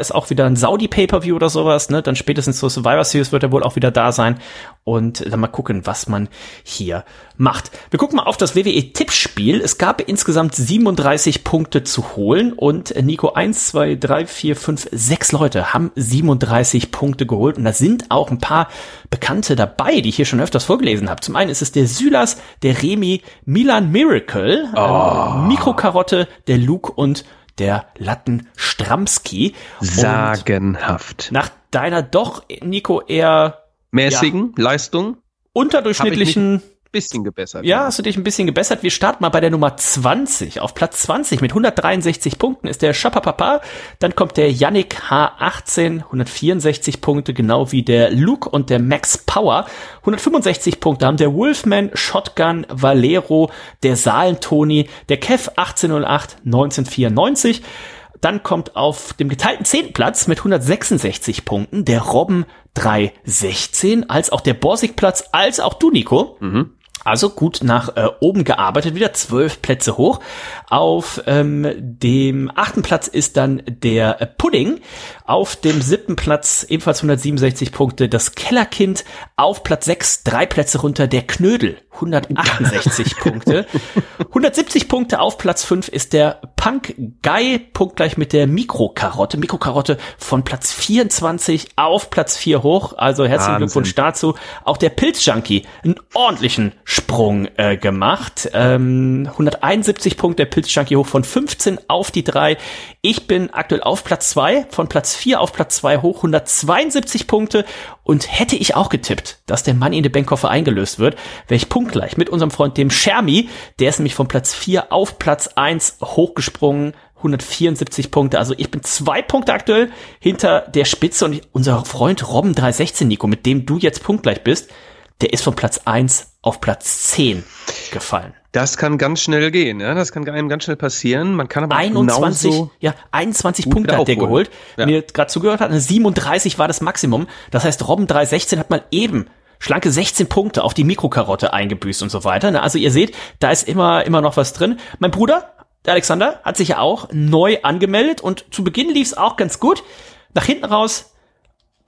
S3: ist auch wieder ein Saudi Pay-per-View oder sowas. Ne? Dann spätestens zur Survivor Series wird er wohl auch wieder da sein und dann mal gucken, was man hier macht. Wir gucken mal auf das WWE Tippspiel. Es gab insgesamt 37 Punkte zu holen und äh, Nico 1, 2, 3, 4, 5, 6 Leute haben 37 Punkte geholt und da sind auch ein paar Bekannte dabei, die ich hier schon öfters vorgelesen habe. Zum einen ist es der Sylas, der Remy, Milan Miracle, ähm, Mikrokarotte, der Luke und der Latten Stramski. Und
S4: Sagenhaft.
S3: nach deiner doch, Nico, eher
S4: Mäßigen Leistung,
S3: unterdurchschnittlichen
S4: bisschen gebessert.
S3: ja, hast du dich ein bisschen gebessert. Wir starten mal bei der Nummer 20. Auf Platz 20 mit 163 Punkten ist der Schapapapa. Dann kommt der Yannick H18, 164 Punkte, genau wie der Luke und der Max Power. 165 Punkte haben der Wolfman, Shotgun, Valero, der Saalen-Toni, der Kev 1808, 1994. Dann kommt auf dem geteilten zehnten Platz mit 166 Punkten der Robben 316, als auch der Borsig-Platz, als auch du, Nico. Also gut nach äh, oben gearbeitet, wieder zwölf Plätze hoch. Auf ähm, dem achten Platz ist dann der äh, Pudding. Auf dem siebten Platz ebenfalls 167 Punkte das Kellerkind. Auf Platz sechs drei Plätze runter der Knödel, 168 Punkte. 170 Punkte auf Platz fünf ist der Punk Guy, punktgleich mit der Mikrokarotte. Mikrokarotte von Platz 24 auf Platz 4 hoch. Also herzlichen
S4: Wahnsinn.
S3: Glückwunsch dazu. Auch der Pilzjunkie einen ordentlichen Sprung äh, gemacht. Ähm, 171 Punkte der Pilzjunkie hoch von 15 auf die 3. Ich bin aktuell auf Platz 2, von Platz 4 auf Platz 2 hoch, 172 Punkte. Und hätte ich auch getippt, dass der Money in the Bank Koffer eingelöst wird, wäre ich punktgleich mit unserem Freund dem Shermi. Der ist nämlich von Platz 4 auf Platz 1 hochgesprungen. 174 Punkte. Also ich bin zwei Punkte aktuell hinter der Spitze und unser Freund Robben 316, Nico, mit dem du jetzt punktgleich bist, der ist von Platz 1 auf Platz 10 gefallen.
S4: Das kann ganz schnell gehen, ja. Das kann einem ganz schnell passieren. Man kann aber auch
S3: 21,
S4: genauso
S3: ja, 21
S4: gut
S3: Punkte hat der geholt.
S4: Ja.
S3: Ihr gerade zugehört eine 37 war das Maximum. Das heißt, Robben 316 hat mal eben schlanke 16 Punkte auf die Mikrokarotte eingebüßt und so weiter. ne? Also ihr seht, da ist immer, immer noch was drin. Mein Bruder, der Alexander, hat sich ja auch neu angemeldet und zu Beginn lief es auch ganz gut. Nach hinten raus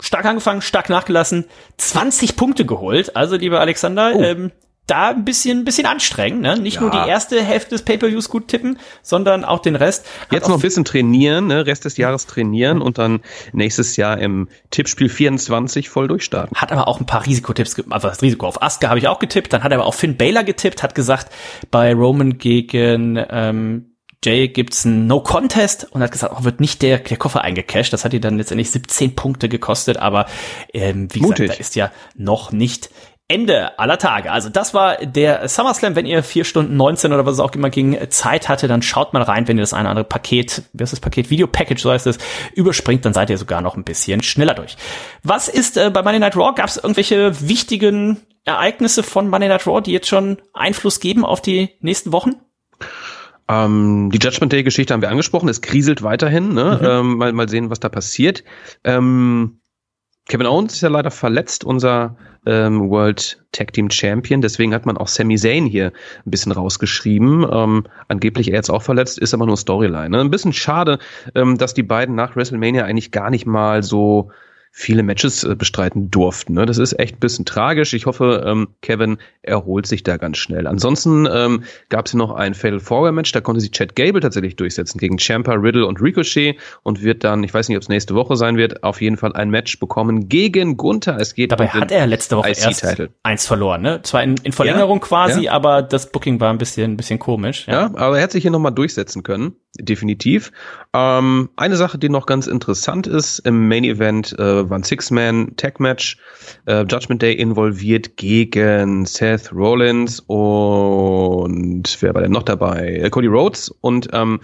S3: stark angefangen, stark nachgelassen, 20 Punkte geholt. Also, lieber Alexander,
S4: Oh.
S3: ähm, da ein bisschen, bisschen anstrengend, ne? Nicht
S4: Ja.
S3: nur die erste Hälfte des Pay-Per-Views gut tippen, sondern auch den Rest.
S4: Jetzt noch ein bisschen trainieren, ne? Rest des Jahres trainieren und dann nächstes Jahr im Tippspiel 24 voll durchstarten.
S3: hat aber auch ein paar Risikotipps, also das Risiko auf Asuka habe ich auch getippt, dann hat er aber auch Finn Baylor getippt, hat gesagt, bei Roman gegen ähm, Jay gibt's ein No Contest und hat gesagt, auch wird nicht der, der Koffer eingecashed. Das hat ihn dann letztendlich 17 Punkte gekostet, aber ähm, wie
S4: Mutig.
S3: gesagt, da ist ja noch nicht Ende aller Tage. Also das war der SummerSlam. Wenn ihr vier Stunden 19 oder was es auch immer ging, Zeit hatte, dann schaut mal rein, wenn ihr das eine oder andere Paket, wie heißt das Paket, Video Package, so heißt es, überspringt, dann seid ihr sogar noch ein bisschen schneller durch. Was ist äh, bei Monday Night Raw? Gab es irgendwelche wichtigen Ereignisse von Monday Night Raw, die jetzt schon Einfluss geben auf die nächsten Wochen?
S4: Ähm, die Judgment Day-Geschichte haben wir angesprochen. Es kriselt weiterhin. Ne? Mhm. Ähm, mal, mal sehen, was da passiert. Ähm, Kevin Owens ist ja leider verletzt, unser ähm, World Tag Team Champion. Deswegen hat man auch Sami Zayn hier ein bisschen rausgeschrieben. Ähm, angeblich er jetzt auch verletzt, ist aber nur Storyline. Ne? Ein bisschen schade, ähm, dass die beiden nach WrestleMania eigentlich gar nicht mal so viele Matches äh, bestreiten durften. Ne? Das ist echt ein bisschen tragisch. Ich hoffe, ähm, Kevin erholt sich da ganz schnell. Ansonsten ähm, gab es noch ein Fatal Four Match, da konnte sich Chad Gable tatsächlich durchsetzen gegen Champa, Riddle und Ricochet und wird dann, ich weiß nicht, ob es nächste Woche sein wird, auf jeden Fall ein Match bekommen gegen Gunther. Es geht
S3: Dabei um hat er letzte Woche erst eins verloren, ne? Zwar in, in Verlängerung ja, quasi, ja. aber das Booking war ein bisschen, ein bisschen komisch.
S4: Ja, ja aber er hat sich hier nochmal durchsetzen können definitiv. Ähm, eine Sache, die noch ganz interessant ist, im Main Event äh, war ein Six-Man-Tag-Match, äh, Judgment Day involviert gegen Seth Rollins und wer war denn noch dabei? Äh, Cody Rhodes und ähm,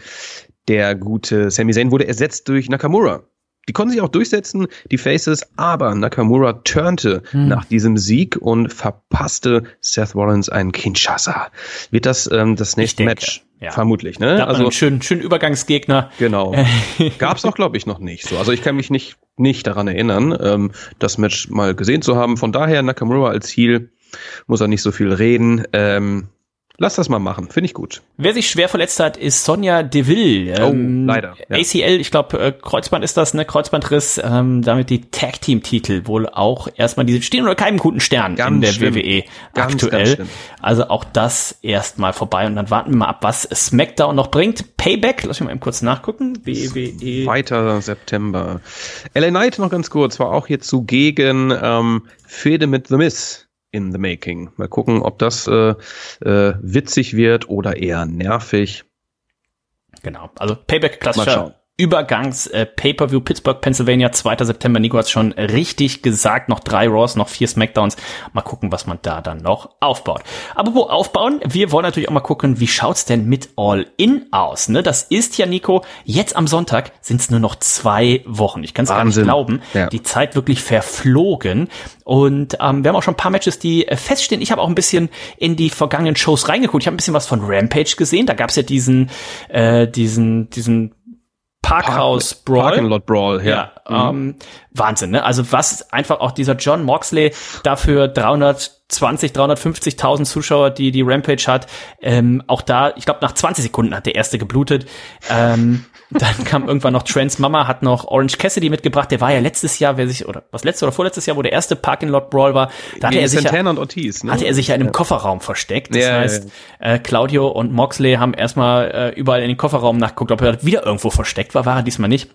S4: der gute Sami Zayn wurde ersetzt durch Nakamura. Die konnten sich auch durchsetzen, die Faces, aber Nakamura turnte hm. nach diesem Sieg und verpasste Seth Rollins einen Kinshasa. Wird das ähm, das nächste Match? Ja. Vermutlich, ne?
S3: Da also einen schönen, schönen Übergangsgegner.
S4: Genau. [LAUGHS] Gab's auch, glaube ich, noch nicht so. Also ich kann mich nicht, nicht daran erinnern, ähm, das Match mal gesehen zu haben. Von daher Nakamura als Heel muss er nicht so viel reden. Ähm, Lass das mal machen, finde ich gut.
S3: Wer sich schwer verletzt hat, ist Sonja Deville.
S4: Oh, ähm, leider.
S3: Ja. ACL, ich glaube, äh, Kreuzband ist das, ne? Kreuzbandriss, ähm, damit die Tag Team Titel wohl auch erstmal diese stehen oder keinen guten Stern ganz in der schlimm. WWE ganz, aktuell. Ganz also auch das erstmal vorbei und dann warten wir mal ab, was SmackDown noch bringt. Payback, lass mich mal eben kurz nachgucken. WWE.
S4: Weiter September. LA Knight noch ganz kurz, war auch hier zugegen ähm, Fede mit The Miss in the making. Mal gucken, ob das äh, äh, witzig wird oder eher nervig.
S3: Genau. Also Payback klassischer Übergangs äh, Pay-per-View Pittsburgh, Pennsylvania, 2. September. Nico hat schon richtig gesagt, noch drei Raws, noch vier Smackdowns. Mal gucken, was man da dann noch aufbaut. Aber wo aufbauen? Wir wollen natürlich auch mal gucken, wie schaut's denn mit All In aus? Ne, das ist ja Nico. Jetzt am Sonntag sind es nur noch zwei Wochen. Ich kann es gar nicht glauben. Ja. Die Zeit wirklich verflogen. Und ähm, wir haben auch schon ein paar Matches, die äh, feststehen. Ich habe auch ein bisschen in die vergangenen Shows reingeguckt. Ich habe ein bisschen was von Rampage gesehen. Da gab's ja diesen, äh, diesen, diesen Parkhouse Brawl.
S4: Parking Lot Brawl, ja.
S3: ja mhm. ähm, Wahnsinn, ne? Also was einfach auch dieser John Moxley dafür 320, 350.000 Zuschauer, die die Rampage hat, ähm, auch da, ich glaube nach 20 Sekunden hat der erste geblutet. Ähm, dann kam irgendwann noch Trans Mama, hat noch Orange Cassidy mitgebracht. Der war ja letztes Jahr, wer sich, oder was letztes oder vorletztes Jahr, wo der erste Parking Lot Brawl war, da hatte er, sich ja,
S4: und Ortiz,
S3: ne? hatte er sich ja in einem ja. Kofferraum versteckt. Das ja, heißt, ja, äh, Claudio und Moxley haben erstmal äh, überall in den Kofferraum nachgeguckt, ob er wieder irgendwo versteckt war, war er diesmal nicht.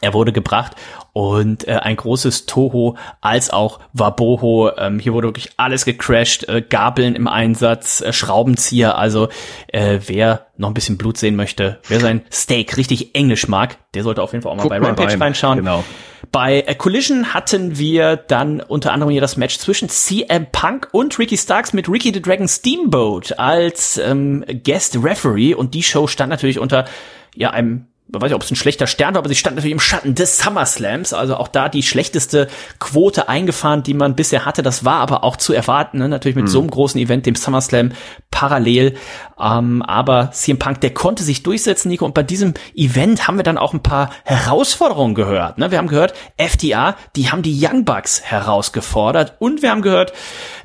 S3: Er wurde gebracht und äh, ein großes Toho als auch Waboho. Ähm, hier wurde wirklich alles gecrashed, äh, Gabeln im Einsatz, äh, Schraubenzieher. Also äh, wer noch ein bisschen Blut sehen möchte, wer sein Steak richtig englisch mag, der sollte auf jeden Fall auch mal Guck bei mal Rampage rein. reinschauen. Genau. Bei äh, Collision hatten wir dann unter anderem hier das Match zwischen CM Punk und Ricky Starks mit Ricky the Dragon Steamboat als ähm, Guest Referee und die Show stand natürlich unter ja einem weiß nicht, ob es ein schlechter Stern war, aber sie stand natürlich im Schatten des SummerSlams, also auch da die schlechteste Quote eingefahren, die man bisher hatte. Das war aber auch zu erwarten, ne? natürlich mit mhm. so einem großen Event, dem SummerSlam parallel. Ähm, aber CM Punk, der konnte sich durchsetzen, Nico. Und bei diesem Event haben wir dann auch ein paar Herausforderungen gehört. Ne? Wir haben gehört, FTA, die haben die Young Bucks herausgefordert. Und wir haben gehört,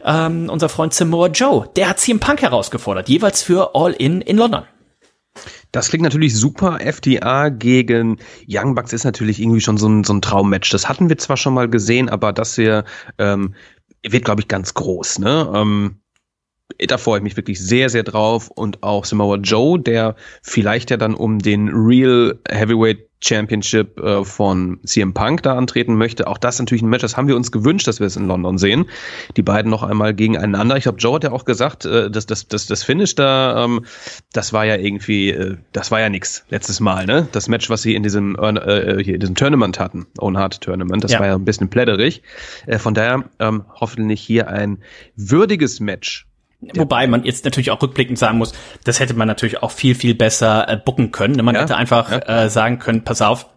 S3: ähm, unser Freund Samoa Joe, der hat CM Punk herausgefordert, jeweils für All In in London.
S4: Das klingt natürlich super. FDA gegen Young Bucks ist natürlich irgendwie schon so ein, so ein Traummatch. Das hatten wir zwar schon mal gesehen, aber das hier ähm, wird, glaube ich, ganz groß. Ne? Ähm, da freue ich mich wirklich sehr, sehr drauf. Und auch Samoa Joe, der vielleicht ja dann um den Real Heavyweight Championship äh, von CM Punk da antreten möchte. Auch das natürlich ein Match, das haben wir uns gewünscht, dass wir es in London sehen. Die beiden noch einmal gegeneinander. Ich glaube, Joe hat ja auch gesagt, äh, dass das, das, das Finish da, ähm, das war ja irgendwie, äh, das war ja nix letztes Mal, ne? Das Match, was sie in diesem, äh, äh hier in diesem Tournament hatten, Own Heart Tournament, das ja. war ja ein bisschen pläderig. Äh, von daher ähm, hoffentlich hier ein würdiges Match
S3: Wobei man jetzt natürlich auch rückblickend sagen muss, das hätte man natürlich auch viel, viel besser äh, booken können. Man ja, hätte einfach ja. äh, sagen können, pass auf,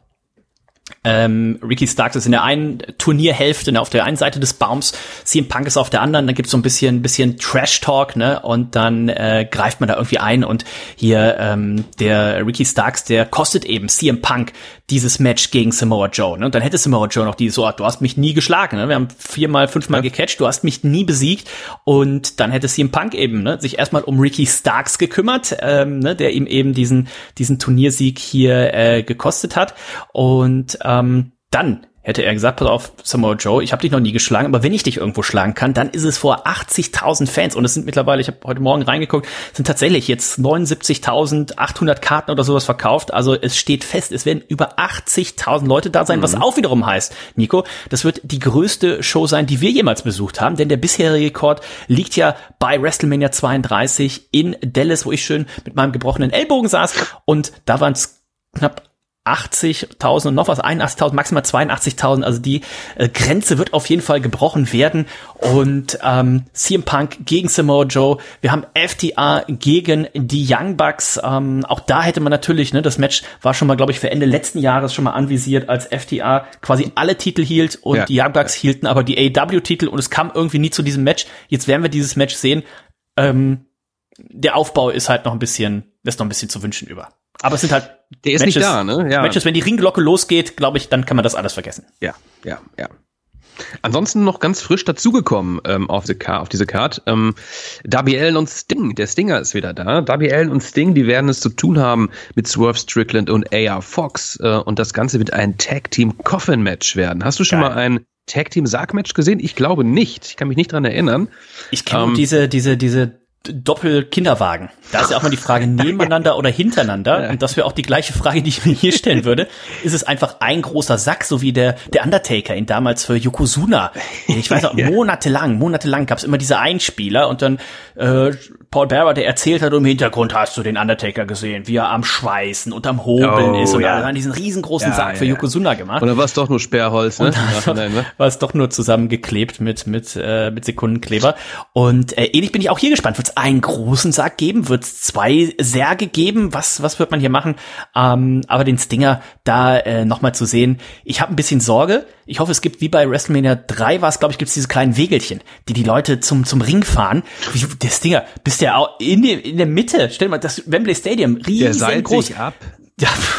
S3: Ähm, Ricky Starks ist in der einen Turnierhälfte, ne, auf der einen Seite des Baums, CM Punk ist auf der anderen, dann gibt's so ein bisschen, bisschen Trash-Talk, ne, und dann äh, greift man da irgendwie ein und hier ähm, der Ricky Starks, der kostet eben CM Punk dieses Match gegen Samoa Joe, ne, und dann hätte Samoa Joe noch die so, du hast mich nie geschlagen, ne, wir haben viermal, fünfmal ja. gecatcht, du hast mich nie besiegt. Und dann hätte CM Punk eben, ne, sich erstmal um Ricky Starks gekümmert, ähm, ne, der ihm eben diesen, diesen Turniersieg hier äh, gekostet hat. Und ähm, dann hätte er gesagt, pass auf, Samoa Joe, ich habe dich noch nie geschlagen, aber wenn ich dich irgendwo schlagen kann, dann ist es vor 80.000 Fans und es sind mittlerweile, ich habe heute Morgen reingeguckt, sind tatsächlich jetzt 79.800 Karten oder sowas verkauft. Also es steht fest, es werden über 80.000 Leute da sein, mhm. was auch wiederum heißt, Nico, das wird die größte Show sein, die wir jemals besucht haben, denn der bisherige Rekord liegt ja bei WrestleMania 32 in Dallas, wo ich schön mit meinem gebrochenen Ellbogen saß und da waren es knapp 80.000 und noch was, 81.000, maximal 82.000. Also die äh, Grenze wird auf jeden Fall gebrochen werden. Und ähm, CM Punk gegen Samoa Joe. Wir haben FTA gegen die Young Bucks. Ähm, auch da hätte man natürlich, ne, das Match war schon mal, glaube ich, für Ende letzten Jahres schon mal anvisiert, als FTA quasi alle Titel hielt und ja. die Young Bucks hielten aber die AW-Titel und es kam irgendwie nie zu diesem Match. Jetzt werden wir dieses Match sehen. Ähm, der Aufbau ist halt noch ein bisschen, lässt noch ein bisschen zu wünschen über. Aber es sind halt
S4: der ist Matches, nicht da, ne?
S3: Ja. Matches, wenn die Ringglocke losgeht, glaube ich, dann kann man das alles vergessen.
S4: Ja, ja, ja. Ansonsten noch ganz frisch dazugekommen ähm, auf, die auf diese Card. Ähm, Darby Allen und Sting. Der Stinger ist wieder da. Darby Allen und Sting, die werden es zu tun haben mit Swerve Strickland und AR Fox. Äh, und das Ganze wird ein Tag Team Coffin Match werden. Hast du schon Geil. mal ein Tag Team Sarg Match gesehen? Ich glaube nicht. Ich kann mich nicht dran erinnern.
S3: Ich kenne ähm, diese, diese, diese Doppel-Kinderwagen. Da ist ja auch mal die Frage [LAUGHS] nebeneinander oder hintereinander. Und das wäre auch die gleiche Frage, die ich mir hier stellen würde. Ist es einfach ein großer Sack, so wie der, der Undertaker ihn damals für Yokozuna. Ich weiß auch, [LAUGHS] monatelang, monatelang gab es immer diese Einspieler und dann äh, Paul Bearer, der erzählt hat, im Hintergrund hast du den Undertaker gesehen, wie er am Schweißen und am Hobeln oh, ist und ja. er hat diesen riesengroßen ja, Sack ja, für Yokozuna gemacht.
S4: Und dann war es doch nur Sperrholz, ne? [LAUGHS]
S3: Ne? war es doch nur zusammengeklebt mit, mit, äh, mit Sekundenkleber. Und äh, ähnlich bin ich auch hier gespannt. Wird es einen großen Sack geben? Wird es zwei Särge geben? Was, was wird man hier machen? Ähm, aber den Stinger da äh, nochmal zu sehen. Ich habe ein bisschen Sorge. Ich hoffe, es gibt, wie bei WrestleMania 3 war es, glaube ich, gibt es diese kleinen Wegelchen, die die Leute zum, zum Ring fahren. Wie, der Stinger, bist der auch in, der in der Mitte, stell dir mal, das Wembley Stadium, riesengroß.
S4: ab.
S3: Ja, [LAUGHS]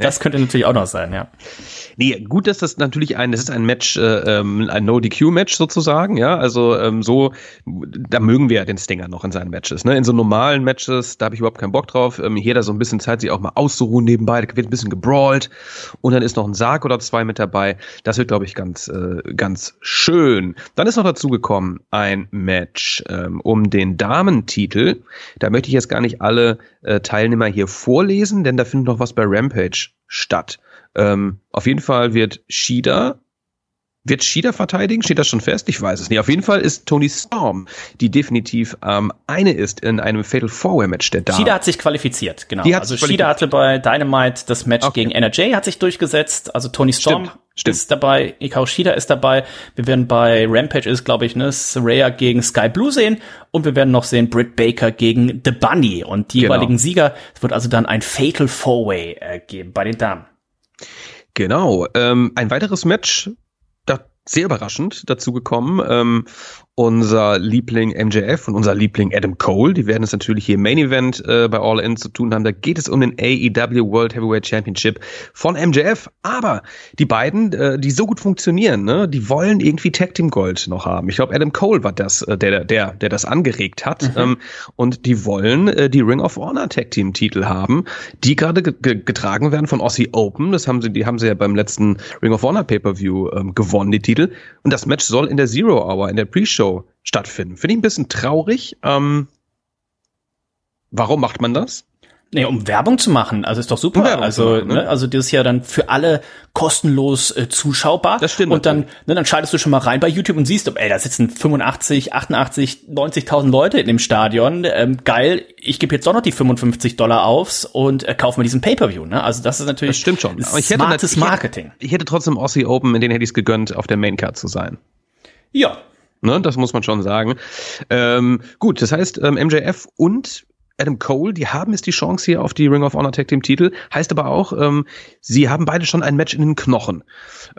S3: das könnte natürlich auch noch sein, ja.
S4: Nee, gut, dass das natürlich ein, das ist ein Match, äh, ähm, ein No-DQ-Match sozusagen, ja. Also ähm, so, da mögen wir ja den Stinger noch in seinen Matches. Ne? In so normalen Matches, da habe ich überhaupt keinen Bock drauf. Ähm, hier da so ein bisschen Zeit, sich auch mal auszuruhen nebenbei. Da wird ein bisschen gebrawlt und dann ist noch ein Sarg oder zwei mit dabei. Das wird, glaube ich, ganz, äh, ganz schön. Dann ist noch dazu gekommen ein Match ähm, um den Damentitel. Da möchte ich jetzt gar nicht alle äh, Teilnehmer hier vorlesen, denn da findet noch was bei Rampage statt. Ähm, auf jeden Fall wird Shida wird Shida verteidigen? Steht das schon fest? Ich weiß es nicht. Auf jeden Fall ist Tony Storm, die definitiv ähm, eine ist in einem Fatal Four-Way Match der Damen.
S3: Shida hat sich qualifiziert, genau. Die also Shida hatte bei Dynamite das Match okay. gegen NRJ, hat sich durchgesetzt. Also Tony Storm Stimmt. Stimmt. ist dabei, Ikao Shida ist dabei. Wir werden bei Rampage ist, glaube ich, ne, Saraya gegen Sky Blue sehen und wir werden noch sehen Britt Baker gegen The Bunny und die genau. jeweiligen Sieger. Es wird also dann ein Fatal Four-Way äh, geben bei den Damen.
S4: Genau. Ähm, ein weiteres Match, da sehr überraschend dazu gekommen. Ähm, unser Liebling MJF und unser Liebling Adam Cole, die werden es natürlich hier im Main Event äh, bei All In zu tun haben. Da geht es um den AEW World Heavyweight Championship von MJF. Aber die beiden, äh, die so gut funktionieren, ne, die wollen irgendwie Tag Team Gold noch haben. Ich glaube, Adam Cole war das, äh, der, der, der das angeregt hat. Mhm. Ähm, und die wollen äh, die Ring of Honor Tag Team Titel haben, die gerade getragen werden von Aussie Open. Das haben sie, die haben sie ja beim letzten Ring of Honor Pay-Per-View ähm, gewonnen, die Titel. Und das Match soll in der Zero Hour, in der Pre-Show stattfinden. Finde ich ein bisschen traurig. Ähm, warum macht man das?
S3: Nee, um Werbung zu machen, also ist doch super. Um also, machen, ne? ne? also das ist ja dann für alle kostenlos äh, zuschaubar.
S4: Das stimmt.
S3: Und dann, ne, dann schaltest du schon mal rein bei YouTube und siehst, ey, da sitzen 85, 88, 90.000 Leute in dem Stadion. Ähm, geil, ich gebe jetzt doch noch die 55 Dollar aufs und äh, kaufe mir diesen Pay-per-View. Ne? Also das ist natürlich
S4: das stimmt schon.
S3: Aber ich hätte, smartes Marketing.
S4: Ich hätte, ich hätte trotzdem Aussie Open, in denen hätte ich es gegönnt, auf der Maincard zu sein.
S3: Ja,
S4: Ne, das muss man schon sagen. Ähm, gut, das heißt, ähm, MJF und Adam Cole, die haben jetzt die Chance hier auf die Ring of Honor Tag Team Titel. Heißt aber auch, ähm, sie haben beide schon ein Match in den Knochen.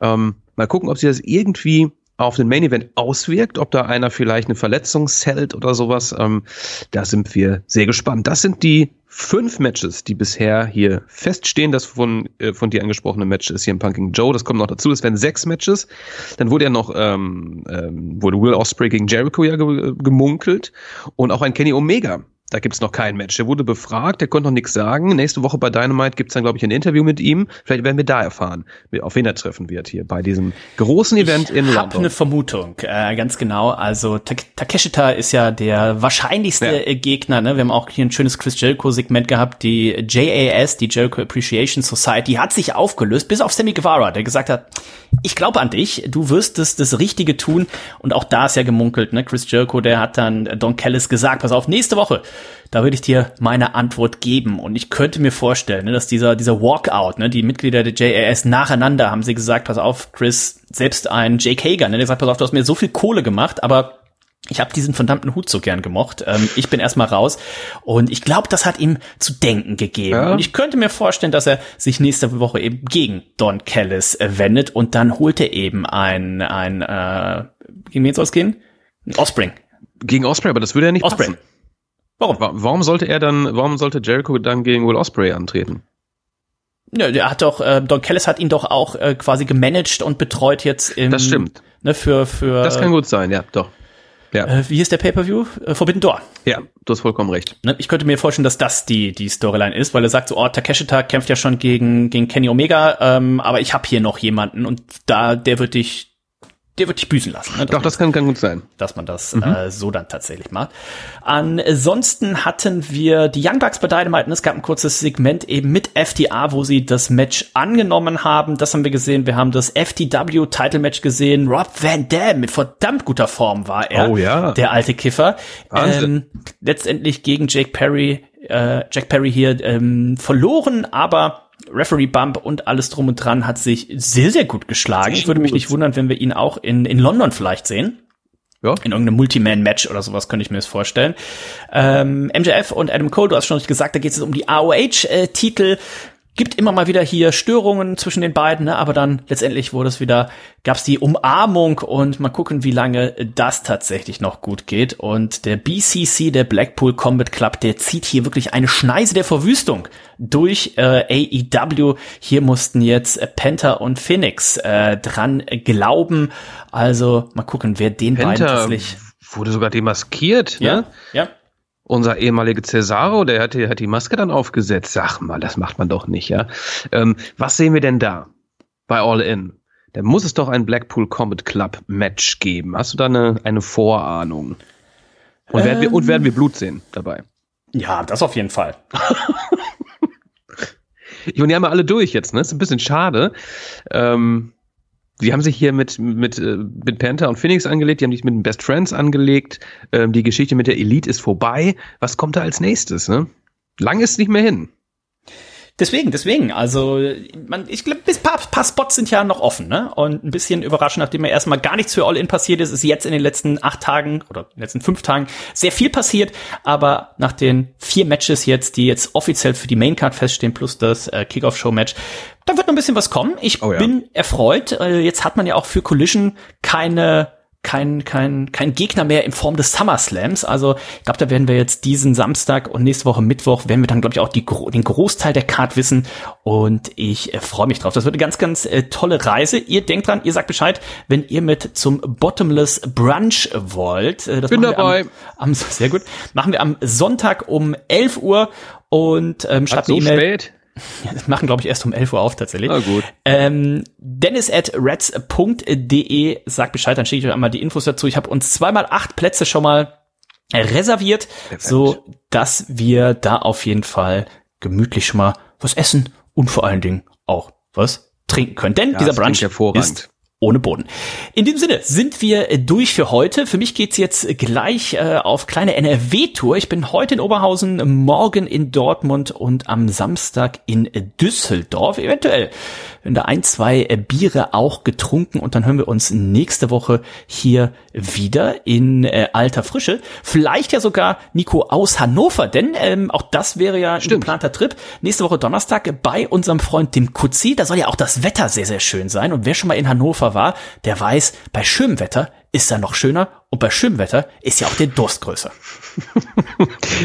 S4: Ähm, mal gucken, ob sie das irgendwie auf den Main Event auswirkt, ob da einer vielleicht eine Verletzung zählt oder sowas. Ähm, da sind wir sehr gespannt. Das sind die fünf Matches, die bisher hier feststehen. Das von, äh, von dir angesprochene Match ist hier im Punking Joe. Das kommt noch dazu. Das werden sechs Matches. Dann wurde ja noch, ähm, ähm, wurde Will Ospreay gegen Jericho ja ge gemunkelt und auch ein Kenny Omega da gibt's noch kein Match. Der wurde befragt, der konnte noch nichts sagen. Nächste Woche bei Dynamite gibt's dann, glaube ich, ein Interview mit ihm. Vielleicht werden wir da erfahren, auf wen er treffen wird hier bei diesem großen Event
S3: ich
S4: in London.
S3: Ich habe eine Vermutung, äh, ganz genau. Also Takeshita ist ja der wahrscheinlichste ja. Gegner. Ne? Wir haben auch hier ein schönes Chris Jericho-Segment gehabt. Die JAS, die Jericho Appreciation Society, hat sich aufgelöst, bis auf Sammy Guevara, der gesagt hat, ich glaube an dich, du wirst das, das Richtige tun. Und auch da ist ja gemunkelt, ne? Chris Jericho, der hat dann Don Callis gesagt, pass auf, nächste Woche da würde ich dir meine Antwort geben. Und ich könnte mir vorstellen, ne, dass dieser, dieser Walkout, ne, die Mitglieder der JAS nacheinander haben sie gesagt, pass auf, Chris, selbst ein Jake Hager, ne, der sagt, pass auf, du hast mir so viel Kohle gemacht, aber ich habe diesen verdammten Hut so gern gemocht. Ähm, ich bin erstmal raus. Und ich glaube, das hat ihm zu denken gegeben. Ja. Und ich könnte mir vorstellen, dass er sich nächste Woche eben gegen Don Callis äh, wendet und dann holt er eben ein, ein äh, gegen wen soll es gehen? Ein Osprey.
S4: Gegen Osprey, aber das würde ja nicht
S3: Osprey.
S4: passen. Warum? Warum sollte er dann, warum sollte Jericho dann gegen Will Osprey antreten?
S3: Ja, der hat doch, äh, Don Callis hat ihn doch auch äh, quasi gemanagt und betreut jetzt im,
S4: Das stimmt.
S3: Ne, für, für.
S4: Das kann gut sein, ja, doch.
S3: Ja. Äh, wie ist der Pay-Per-View? Äh, Forbidden Door.
S4: Ja, du hast vollkommen recht.
S3: Ne, ich könnte mir vorstellen, dass das die, die Storyline ist, weil er sagt so, oh, Takeshita kämpft ja schon gegen, gegen Kenny Omega, ähm, aber ich habe hier noch jemanden und da, der wird dich der wird dich büßen lassen.
S4: Ne? Doch, das kann, kann gut sein.
S3: Dass man das mhm. äh, so dann tatsächlich macht. Ansonsten hatten wir die Young Bucks bei Dynamite und es gab ein kurzes Segment eben mit FTA, wo sie das Match angenommen haben. Das haben wir gesehen. Wir haben das FTW Title Match gesehen. Rob Van Dam mit verdammt guter Form war er.
S4: Oh ja.
S3: Der alte Kiffer. Ähm, letztendlich gegen Jake Perry, äh, Jack Perry hier ähm, verloren, aber Referee Bump und alles drum und dran hat sich sehr, sehr gut geschlagen. Ich würde mich nicht wundern, wenn wir ihn auch in, in London vielleicht sehen. Ja. In irgendeinem Multiman-Match oder sowas könnte ich mir das vorstellen. Ähm, MJF und Adam Cole, du hast schon gesagt, da geht es um die AOH-Titel. Äh, gibt immer mal wieder hier Störungen zwischen den beiden, ne? aber dann letztendlich wurde es wieder, gab's die Umarmung und mal gucken, wie lange das tatsächlich noch gut geht. Und der BCC, der Blackpool Combat Club, der zieht hier wirklich eine Schneise der Verwüstung durch äh, AEW. Hier mussten jetzt Penta und Phoenix äh, dran glauben. Also mal gucken, wer den Penta beiden tatsächlich
S4: wurde sogar demaskiert.
S3: Ja, ne? ja
S4: unser ehemaliger Cesaro, der hat, der hat die Maske dann aufgesetzt. Sag mal, das macht man doch nicht, ja. Ähm, was sehen wir denn da bei All In? Da muss es doch ein Blackpool Combat Club Match geben. Hast du da eine, eine Vorahnung? Und, ähm, werden wir, und werden wir Blut sehen dabei?
S3: Ja, das auf jeden Fall. [LAUGHS]
S4: ich meine, die haben wir alle durch jetzt, ne? ist ein bisschen schade. Ähm, Sie haben sich hier mit, mit, äh, mit Panther und Phoenix angelegt, die haben sich mit den Best Friends angelegt. Ähm, die Geschichte mit der Elite ist vorbei. Was kommt da als nächstes? Ne? Lang ist nicht mehr hin.
S3: Deswegen, deswegen, also man, ich glaube, ein paar, paar Spots sind ja noch offen, ne? Und ein bisschen überraschend, nachdem ja erstmal gar nichts für All-In passiert ist, ist jetzt in den letzten acht Tagen oder in den letzten fünf Tagen sehr viel passiert. Aber nach den vier Matches jetzt, die jetzt offiziell für die Maincard feststehen, plus das äh, Kickoff-Show-Match, da wird noch ein bisschen was kommen. Ich oh ja. bin erfreut. Äh, jetzt hat man ja auch für Collision keine kein, kein, kein Gegner mehr in Form des SummerSlams. Also ich glaube, da werden wir jetzt diesen Samstag und nächste Woche Mittwoch werden wir dann, glaube ich, auch die, den Großteil der Card wissen. Und ich äh, freue mich drauf. Das wird eine ganz, ganz äh, tolle Reise. Ihr denkt dran, ihr sagt Bescheid, wenn ihr mit zum Bottomless Brunch wollt.
S4: Äh, das Bin dabei.
S3: Am, [LAUGHS] am, sehr gut. Machen wir am Sonntag um 11 Uhr und ähm, schreibt so E-Mail. spät? Ja, das machen, glaube ich, erst um 11 Uhr auf tatsächlich.
S4: Na gut.
S3: Ähm, Dennis at reds.de sagt Bescheid, dann schicke ich euch einmal die Infos dazu. Ich habe uns zweimal acht Plätze schon mal reserviert, Perfekt. so dass wir da auf jeden Fall gemütlich schon mal was essen und vor allen Dingen auch was trinken können. Denn ja, dieser Brunch ist ohne Boden. In dem Sinne sind wir durch für heute. Für mich geht's jetzt gleich äh, auf kleine NRW-Tour. Ich bin heute in Oberhausen, morgen in Dortmund und am Samstag in Düsseldorf. Eventuell in der ein, zwei äh, Biere auch getrunken und dann hören wir uns nächste Woche hier wieder in äh, alter Frische. Vielleicht ja sogar Nico aus Hannover, denn ähm, auch das wäre ja ein
S4: Stimmt.
S3: geplanter Trip. Nächste Woche Donnerstag bei unserem Freund dem Kutzi. Da soll ja auch das Wetter sehr, sehr schön sein. Und wer schon mal in Hannover war, der weiß, bei schönem Wetter ist er noch schöner und bei schönem Wetter ist ja auch der Durst größer.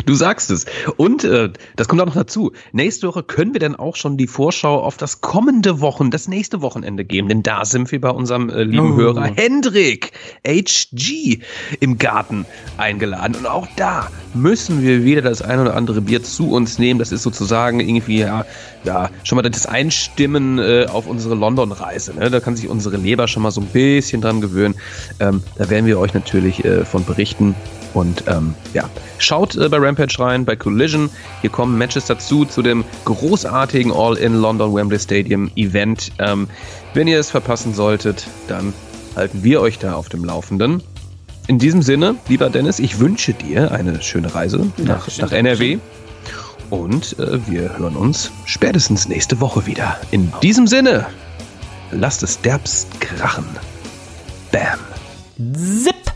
S4: Du sagst es. Und äh, das kommt auch noch dazu. Nächste Woche können wir dann auch schon die Vorschau auf das kommende Wochen, das nächste Wochenende geben. Denn da sind wir bei unserem äh, lieben
S3: Oh.
S4: Hörer Hendrik HG im Garten eingeladen. Und auch da müssen wir wieder das ein oder andere Bier zu uns nehmen. Das ist sozusagen irgendwie ja, ja schon mal das Einstimmen äh, auf unsere London-Reise. Ne? Da kann sich unsere Leber schon mal so ein bisschen dran gewöhnen. Ähm, da werden wir euch natürlich äh, von berichten. Und ähm, ja, schaut äh, bei Rampage rein, bei Collision. Hier kommen Matches dazu zu dem großartigen All-in London Wembley Stadium Event. Ähm, wenn ihr es verpassen solltet, dann halten wir euch da auf dem Laufenden. In diesem Sinne, lieber Dennis, ich wünsche dir eine schöne Reise nach, nach NRW. Und äh, wir hören uns spätestens nächste Woche wieder. In diesem Sinne, lasst es derbst krachen. Bam.
S3: Zip!